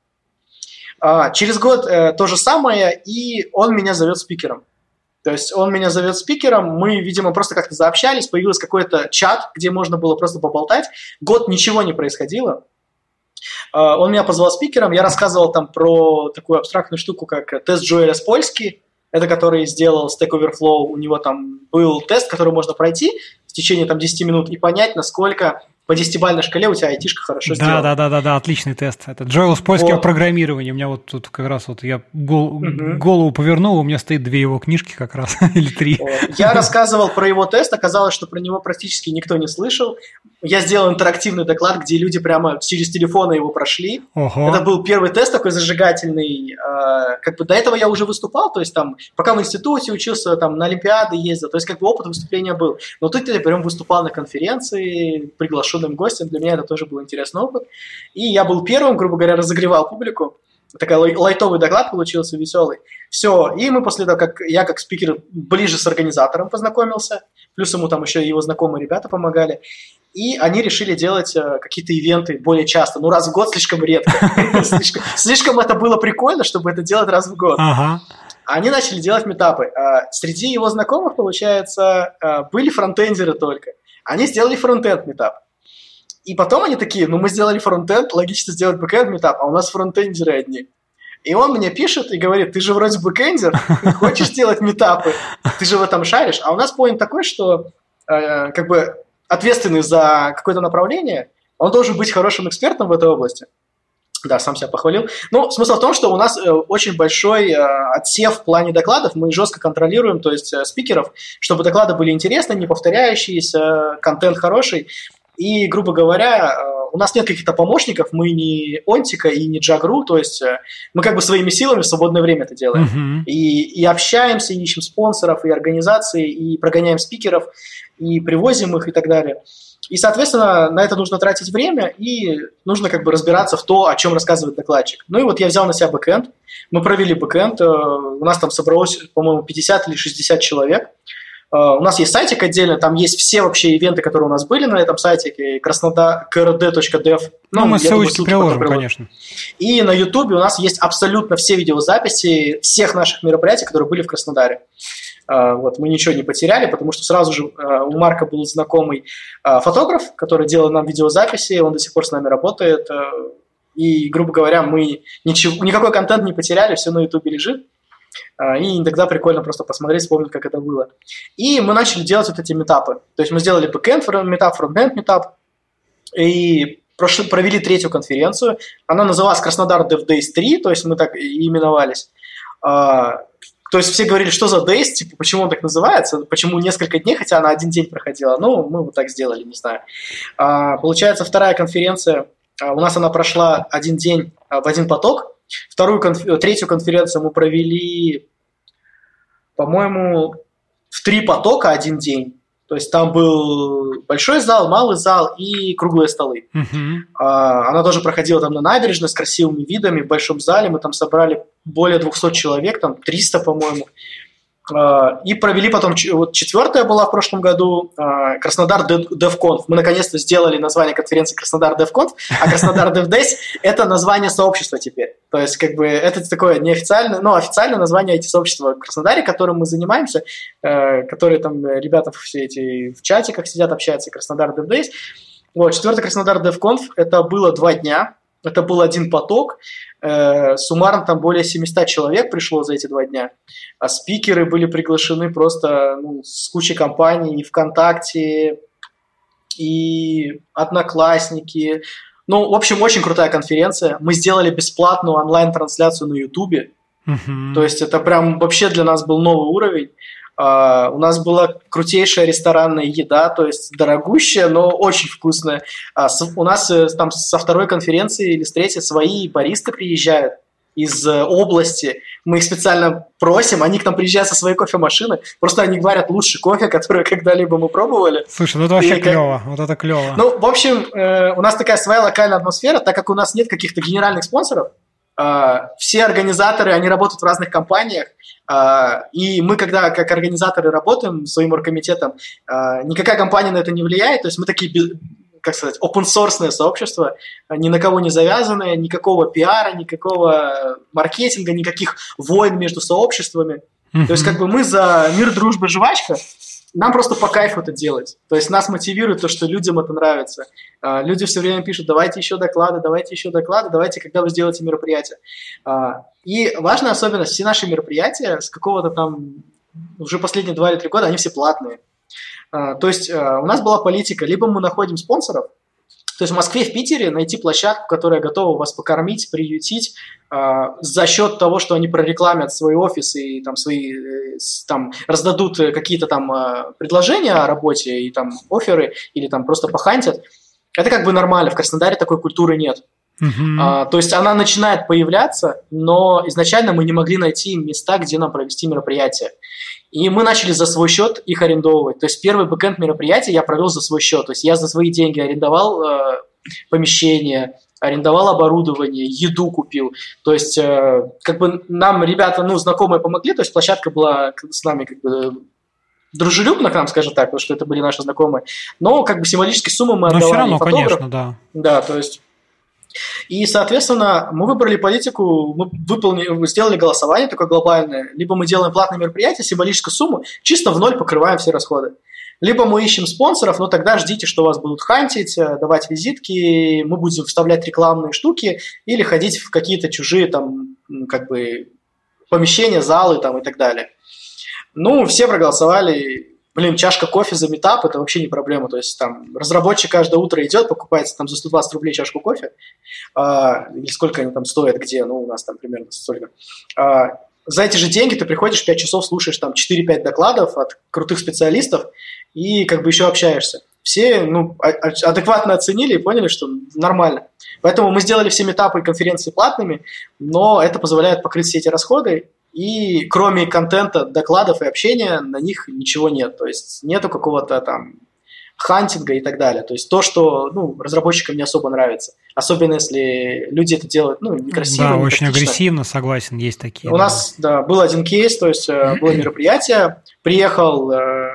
А, через год э, то же самое, и он меня зовет спикером. То есть он меня зовет спикером, мы, видимо, просто как-то заобщались, появился какой-то чат, где можно было просто поболтать. Год ничего не происходило. А, он меня позвал спикером, я рассказывал там про такую абстрактную штуку, как тест Джоэля с это который сделал Stack Overflow, у него там был тест, который можно пройти в течение там 10 минут и понять, насколько по десятибалльной шкале у тебя айтишка хорошо да, сделана. Да, да, да, да, отличный тест. Это Джоэл с польским вот. программированием. У меня вот тут как раз вот я гол, угу. голову повернул, у меня стоит две его книжки как раз, или три. Я рассказывал про его тест, оказалось, что про него практически никто не слышал. Я сделал интерактивный доклад, где люди прямо через телефоны его прошли. Ого. Это был первый тест такой зажигательный. А, как бы до этого я уже выступал, то есть там, пока в институте учился, там на Олимпиады ездил, то есть как бы опыт выступления был. Но тут я прям выступал на конференции, приглашен неожиданным гостем. Для меня это тоже был интересный опыт. И я был первым, грубо говоря, разогревал публику. Такой лайтовый доклад получился, веселый. Все, и мы после того, как я как спикер ближе с организатором познакомился, плюс ему там еще его знакомые ребята помогали, и они решили делать э, какие-то ивенты более часто. Ну, раз в год слишком редко. Слишком это было прикольно, чтобы это делать раз в год. Они начали делать метапы. А среди его знакомых, получается, э, были фронтендеры только. Они сделали фронтенд митап. И потом они такие, ну мы сделали фронтенд, логично сделать бэкенд митап, а у нас фронтендеры одни. И он мне пишет и говорит, ты же вроде бэкендер, хочешь делать митапы, ты же в этом шаришь. А у нас point такой, что э, как бы ответственный за какое-то направление, он должен быть хорошим экспертом в этой области. Да, сам себя похвалил. Ну, смысл в том, что у нас э, очень большой э, отсев в плане докладов. Мы жестко контролируем, то есть э, спикеров, чтобы доклады были интересны, не повторяющиеся, контент хороший. И, грубо говоря, э, у нас нет каких-то помощников, мы не Онтика и не Джагру, то есть э, мы как бы своими силами в свободное время это делаем. Uh-huh. И, и общаемся, и ищем спонсоров, и организации, и прогоняем спикеров, и привозим их и так далее. И, соответственно, на это нужно тратить время, и нужно как бы разбираться в то, о чем рассказывает докладчик. Ну и вот я взял на себя бэкэнд, мы провели бэкэнд, э, у нас там собралось, по-моему, 50 или 60 человек. Э, у нас есть сайтик отдельно, там есть все вообще ивенты, которые у нас были на этом краснодар, krd.dev. Ну, ну мы ссылочки думаю, приложим, приложим, конечно. И на YouTube у нас есть абсолютно все видеозаписи всех наших мероприятий, которые были в Краснодаре. А, вот, мы ничего не потеряли, потому что сразу же а, у Марка был знакомый фотограф, который делал нам видеозаписи, он до сих пор с нами работает. И, грубо говоря, мы ничего, никакой контент не потеряли, все на Ютубе лежит. И иногда прикольно просто посмотреть, вспомнить, как это было. И мы начали делать вот эти метапы. То есть мы сделали бэкэнд метап, фронтенд метап. И прошли, провели третью конференцию. Она называлась Краснодар Dev Days 3, то есть мы так и именовались. То есть все говорили, что за Days, типа, почему он так называется, почему несколько дней, хотя она один день проходила. Ну, мы вот так сделали, не знаю. А, получается, вторая конференция, а, у нас она прошла один день а, в один поток. Вторую, конф... третью конференцию мы провели, по-моему, в три потока один день. То есть там был большой зал, малый зал и круглые столы. Uh-huh. Она тоже проходила там на набережной с красивыми видами в большом зале. Мы там собрали более 200 человек, там 300, по-моему. А, и провели потом, вот четвертая была в прошлом году, а, Краснодар DevConf. Мы наконец-то сделали название конференции Краснодар DevConf, а Краснодар DevDays – это название сообщества теперь. То есть, как бы, это такое неофициальное, но официальное название IT-сообщества в Краснодаре, которым мы занимаемся, э, которые там ребята все эти в чатиках сидят, общаются, Краснодар DevDays. Вот, четвертый Краснодар DevConf – это было два дня, это был один поток. Э, суммарно там более 700 человек пришло за эти два дня. А спикеры были приглашены просто ну, с кучей компаний и ВКонтакте, и Одноклассники. Ну, в общем, очень крутая конференция. Мы сделали бесплатную онлайн-трансляцию на Ютубе. Uh-huh. То есть это прям вообще для нас был новый уровень. Uh, у нас была крутейшая ресторанная еда, то есть дорогущая, но очень вкусная. Uh, с, у нас uh, там со второй конференции или с третьей свои баристы приезжают из э, области. Мы их специально просим, они к нам приезжают со своей кофемашины. Просто они говорят лучший кофе, который когда-либо мы пробовали. Слушай, ну это вообще и, клево. Вот это клево. Ну, в общем, э, у нас такая своя локальная атмосфера, так как у нас нет каких-то генеральных спонсоров. Э, все организаторы, они работают в разных компаниях. Uh, и мы, когда как организаторы работаем своим оргкомитетом, uh, никакая компания на это не влияет, то есть мы такие как сказать, open source сообщество, ни на кого не завязанное, никакого пиара, никакого маркетинга, никаких войн между сообществами. То есть как бы мы за мир, дружба, жвачка, нам просто по кайфу это делать. То есть нас мотивирует то, что людям это нравится. А, люди все время пишут, давайте еще доклады, давайте еще доклады, давайте, когда вы сделаете мероприятие. А, и важная особенность, все наши мероприятия с какого-то там, уже последние два или три года, они все платные. А, то есть а, у нас была политика, либо мы находим спонсоров, то есть в Москве, в Питере найти площадку, которая готова вас покормить, приютить э, за счет того, что они прорекламят свой офис и там свои э, там раздадут какие-то там э, предложения о работе и там оферы или там просто похантят. Это как бы нормально. В Краснодаре такой культуры нет. Uh-huh. А, то есть она начинает появляться, но изначально мы не могли найти места, где нам провести мероприятие. И мы начали за свой счет их арендовывать. То есть первый бэкэнд мероприятия я провел за свой счет. То есть я за свои деньги арендовал э, помещение, арендовал оборудование, еду купил. То есть э, как бы нам ребята, ну, знакомые помогли, то есть площадка была с нами как бы дружелюбно к нам, скажем так, потому что это были наши знакомые. Но как бы символические суммы мы отдавали. Но все равно, конечно, да. Да, то есть и, соответственно, мы выбрали политику, мы выполнили, сделали голосование такое глобальное. Либо мы делаем платное мероприятие, символическую сумму, чисто в ноль покрываем все расходы. Либо мы ищем спонсоров, но тогда ждите, что вас будут хантить, э, давать визитки, мы будем вставлять рекламные штуки или ходить в какие-то чужие там, как бы, помещения, залы там и так далее. Ну, все проголосовали, блин, чашка кофе за метап – это вообще не проблема. То есть там разработчик каждое утро идет, покупается там за 120 рублей чашку кофе, а, или сколько они там стоят, где, ну, у нас там примерно столько. А, за эти же деньги ты приходишь 5 часов, слушаешь там 4-5 докладов от крутых специалистов и как бы еще общаешься. все ну, а, а, адекватно оценили и поняли, что нормально. Поэтому мы сделали все метапы конференции платными, но это позволяет покрыть все эти расходы, и кроме контента, докладов и общения на них ничего нет. То есть нету какого-то там хантинга и так далее. То есть то, что ну, разработчикам не особо нравится. Особенно если люди это делают ну, некрасиво. Да, не очень агрессивно, согласен, есть такие. У да. нас да, был один кейс, то есть э, было мероприятие, приехал э,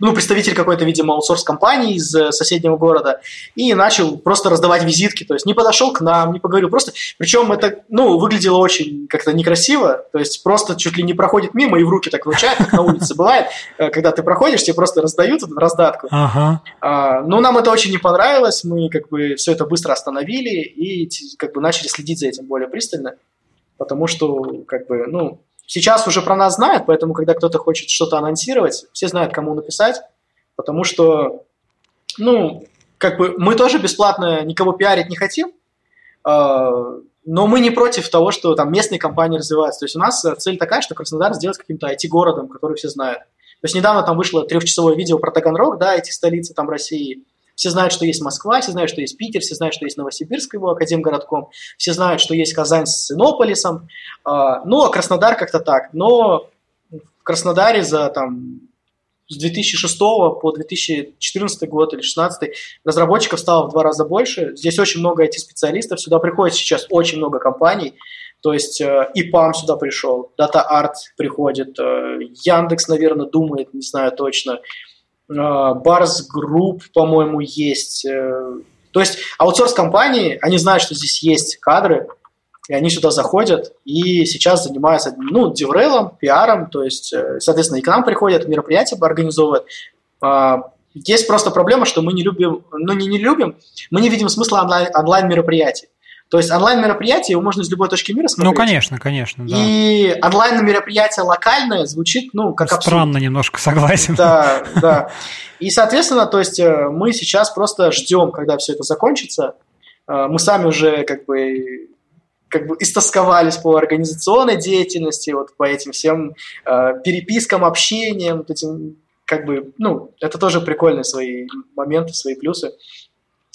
ну, представитель какой-то, видимо, аутсорс-компании из э, соседнего города, и начал просто раздавать визитки, то есть не подошел к нам, не поговорил, просто, причем это, ну, выглядело очень как-то некрасиво, то есть просто чуть ли не проходит мимо и в руки так вручает, как на улице бывает, э, когда ты проходишь, тебе просто раздают в раздатку. Ага. А, ну, нам это очень не понравилось, мы как бы все это быстро остановили и как бы начали следить за этим более пристально, потому что, как бы, ну, Сейчас уже про нас знают, поэтому, когда кто-то хочет что-то анонсировать, все знают, кому написать, потому что, ну, как бы мы тоже бесплатно никого пиарить не хотим, а, но мы не против того, что там местные компании развиваются. То есть у нас цель такая, что Краснодар сделать каким-то IT-городом, который все знают. То есть недавно там вышло трехчасовое видео про Таганрог, да, эти столицы там России – все знают, что есть Москва, все знают, что есть Питер, все знают, что есть Новосибирск его академгородком, все знают, что есть Казань с Иннополисом, а, ну, а Краснодар как-то так. Но в Краснодаре за там с 2006 по 2014 год или 2016 разработчиков стало в два раза больше. Здесь очень много IT-специалистов, сюда приходит сейчас очень много компаний. То есть э, EPAM сюда пришел, DataArt приходит, э, Яндекс, наверное, думает, не знаю точно. Барс Групп, по-моему, есть. Э, то есть аутсорс-компании, они знают, что здесь есть кадры, и они сюда заходят и сейчас занимаются, ну, деврейлом, пиаром, то есть, э, соответственно, и к нам приходят, мероприятия организовывают. А, есть просто проблема, что мы не любим, ну, не не любим, мы не видим смысла онлайн, онлайн-мероприятий. То есть онлайн-мероприятие его можно из любой точки мира смотреть. Ну, конечно, конечно, да. И онлайн-мероприятие локальное звучит, ну, как абсурд. Странно немножко, согласен. Да, да. И, соответственно, то есть э, мы сейчас просто ждем, когда все это закончится. Э, мы сами уже как бы как бы истосковались по организационной деятельности, вот по этим всем э, перепискам, общениям, вот этим, как бы, ну, это тоже прикольные свои моменты, свои плюсы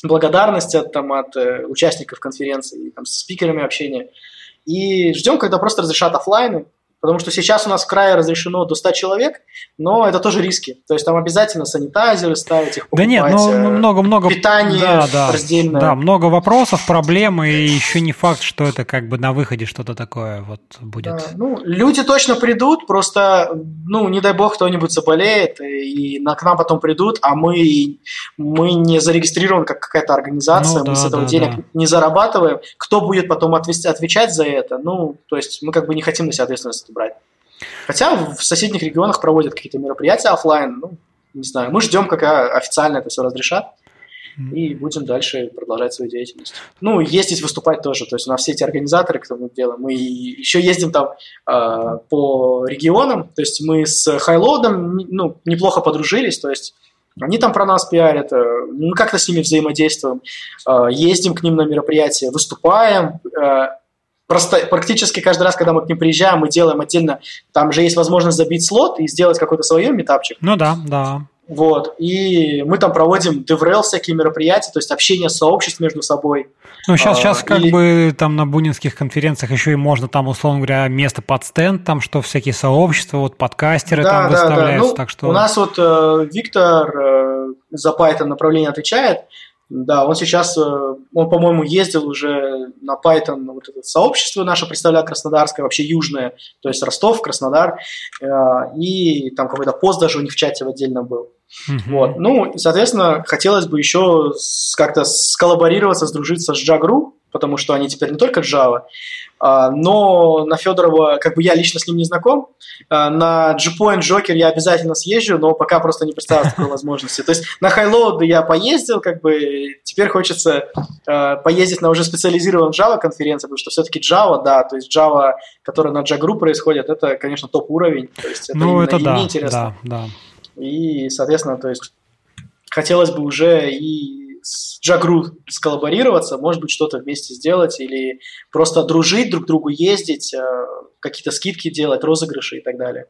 благодарность от, там, от э, участников конференции, там, с спикерами общения. И ждем, когда просто разрешат офлайны, Потому что сейчас у нас в крае разрешено до 100 человек, но это тоже риски. То есть там обязательно санитайзеры ставить, их покупать. Да нет, ну много-много... Э, питание да, да, раздельное. Да, много вопросов, проблем, и еще не факт, что это как бы на выходе что-то такое вот будет. Да, ну, люди точно придут, просто, ну, не дай бог, кто-нибудь заболеет, и на, к нам потом придут, а мы, мы не зарегистрированы как какая-то организация, ну, мы да, с этого да, денег да. не зарабатываем. Кто будет потом отвечать за это? Ну, то есть мы как бы не хотим на себя ответственность брать. Хотя в соседних регионах проводят какие-то мероприятия офлайн, ну, не знаю, мы ждем, когда официально это все разрешат, и будем дальше продолжать свою деятельность. Ну, ездить, выступать тоже, то есть у нас все эти организаторы, кто мы делаем, мы еще ездим там э, по регионам, то есть мы с Хайлоудом, ну, неплохо подружились, то есть они там про нас пиарят, мы э, ну, как-то с ними взаимодействуем, э, ездим к ним на мероприятия, выступаем, э, Просто практически каждый раз, когда мы к ним приезжаем, мы делаем отдельно, там же есть возможность забить слот и сделать какой-то свой метапчик. Ну да, да. Вот, и мы там проводим DevRel всякие мероприятия, то есть общение сообществ между собой. Ну, сейчас, а, сейчас как и... бы там на бунинских конференциях еще и можно там, условно говоря, место под стенд, там что всякие сообщества, вот подкастеры да, там да, выставляются, да. Ну, так что... У нас вот э, Виктор э, за Python направление отвечает, да, он сейчас, э, он, по-моему, ездил уже на Python, вот это сообщество наше представляет Краснодарское, вообще южное, то есть Ростов, Краснодар, э, и там какой-то пост даже у них в чате отдельно был. Mm-hmm. Вот. Ну, и, соответственно, хотелось бы еще как-то сколлаборироваться, сдружиться с Jagru, потому что они теперь не только Java, а, но на Федорова, как бы я лично с ним не знаком, а, на G-Point Joker я обязательно съезжу, но пока просто не представляю такой возможности. То есть на Highload я поездил, как бы теперь хочется а, поездить на уже специализированном Java конференции, потому что все-таки Java, да, то есть Java, которая на Jagru происходит, это, конечно, топ уровень. То есть это ну, это да, интересно. Да, да. И, соответственно, то есть хотелось бы уже и с Джагру сколлаборироваться, может быть, что-то вместе сделать или просто дружить друг другу, ездить, э, какие-то скидки делать, розыгрыши и так далее.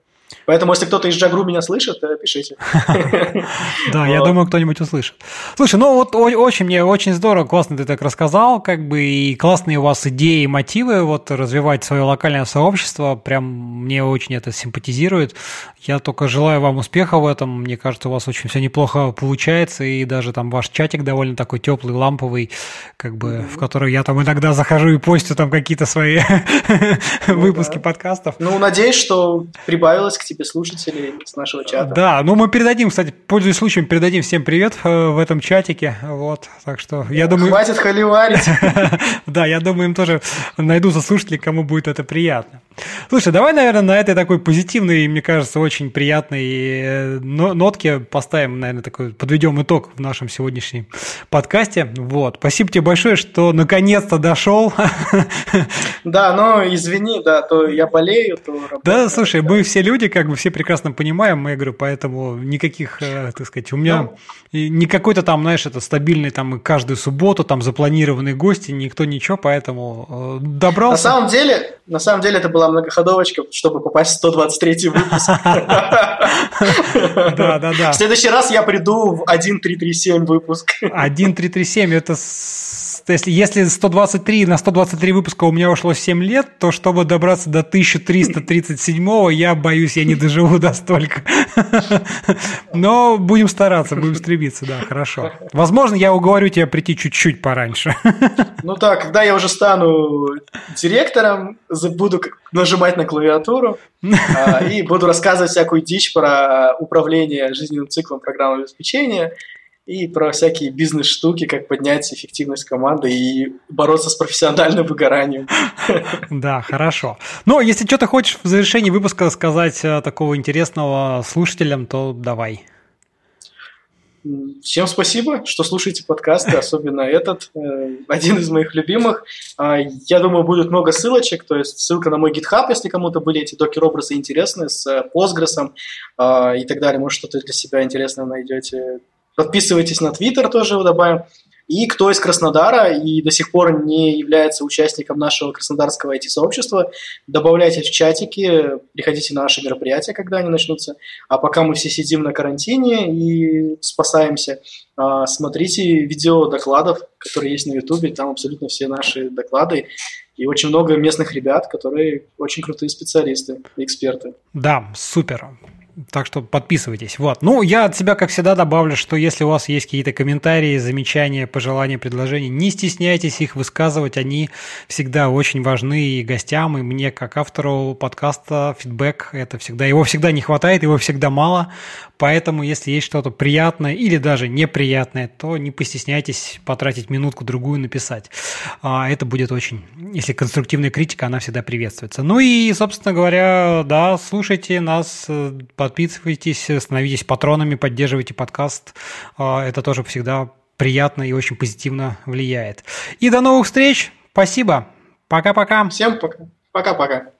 Поэтому, если кто-то из Джагру меня слышит, э, пишите. Да, я думаю, кто-нибудь услышит. Слушай, ну вот очень мне очень здорово, классно ты так рассказал, как бы и классные у вас идеи и мотивы вот развивать свое локальное сообщество, прям мне очень это симпатизирует. Я только желаю вам успеха в этом, мне кажется, у вас очень все неплохо получается, и даже там ваш чатик довольно такой теплый, ламповый, как бы, в который я там иногда захожу и постю там какие-то свои ну выпуски подкастов. Ну, надеюсь, что прибавилось к тебе слушателей с нашего чата. Да, ну мы передадим, кстати, пользуясь случаем, передадим всем привет э, в этом чатике. Вот, так что я думаю... Хватит холиварить. Да, я думаю, им тоже найдутся слушатели, кому будет это приятно. Слушай, давай, наверное, на этой такой позитивной, мне кажется, очень приятной э, нотке поставим, наверное, такой, подведем итог в нашем сегодняшнем подкасте. Вот. Спасибо тебе большое, что наконец-то дошел. Да, но извини, да, то я болею, то работаю. Да, слушай, мы все люди, как бы все прекрасно понимаем, я говорю, поэтому никаких, э, так сказать, у меня ну, не какой-то там, знаешь, это стабильный там каждую субботу там запланированные гости, никто ничего, поэтому э, добрался. На самом деле, на самом деле это была многоходовочка, чтобы попасть в 123 выпуск. Да, да, да. В следующий раз я приду в 1337 выпуск. 1337 это если, если 123 на 123 выпуска у меня ушло 7 лет, то чтобы добраться до 1337, я боюсь, я не доживу до столько. Но будем стараться, будем стремиться, да, хорошо. Возможно, я уговорю тебя прийти чуть-чуть пораньше. Ну так, когда я уже стану директором, буду нажимать на клавиатуру а, и буду рассказывать всякую дичь про управление жизненным циклом программного обеспечения, и про всякие бизнес-штуки, как поднять эффективность команды и бороться с профессиональным выгоранием. Да, хорошо. Но если что-то хочешь в завершении выпуска сказать э, такого интересного слушателям, то давай. Всем спасибо, что слушаете подкасты, особенно этот, э, один из моих любимых. А, я думаю, будет много ссылочек, то есть ссылка на мой GitHub, если кому-то были эти докер-образы интересны, с э, Postgres а, и так далее. Может, что-то для себя интересное найдете Подписывайтесь на Твиттер, тоже добавим. И кто из Краснодара и до сих пор не является участником нашего краснодарского IT-сообщества, добавляйтесь в чатики, приходите на наши мероприятия, когда они начнутся. А пока мы все сидим на карантине и спасаемся, а, смотрите видео докладов, которые есть на Ютубе, там абсолютно все наши доклады. И очень много местных ребят, которые очень крутые специалисты, эксперты. Да, супер. Так что подписывайтесь. Вот. Ну, я от себя, как всегда, добавлю, что если у вас есть какие-то комментарии, замечания, пожелания, предложения, не стесняйтесь их высказывать. Они всегда очень важны и гостям, и мне, как автору подкаста, фидбэк, это всегда, его всегда не хватает, его всегда мало. Поэтому, если есть что-то приятное или даже неприятное, то не постесняйтесь потратить минутку-другую написать. А, это будет очень, если конструктивная критика, она всегда приветствуется. Ну и, собственно говоря, да, слушайте нас, подписывайтесь, становитесь патронами, поддерживайте подкаст. А, это тоже всегда приятно и очень позитивно влияет. И до новых встреч. Спасибо. Пока-пока. Всем пока. Пока-пока.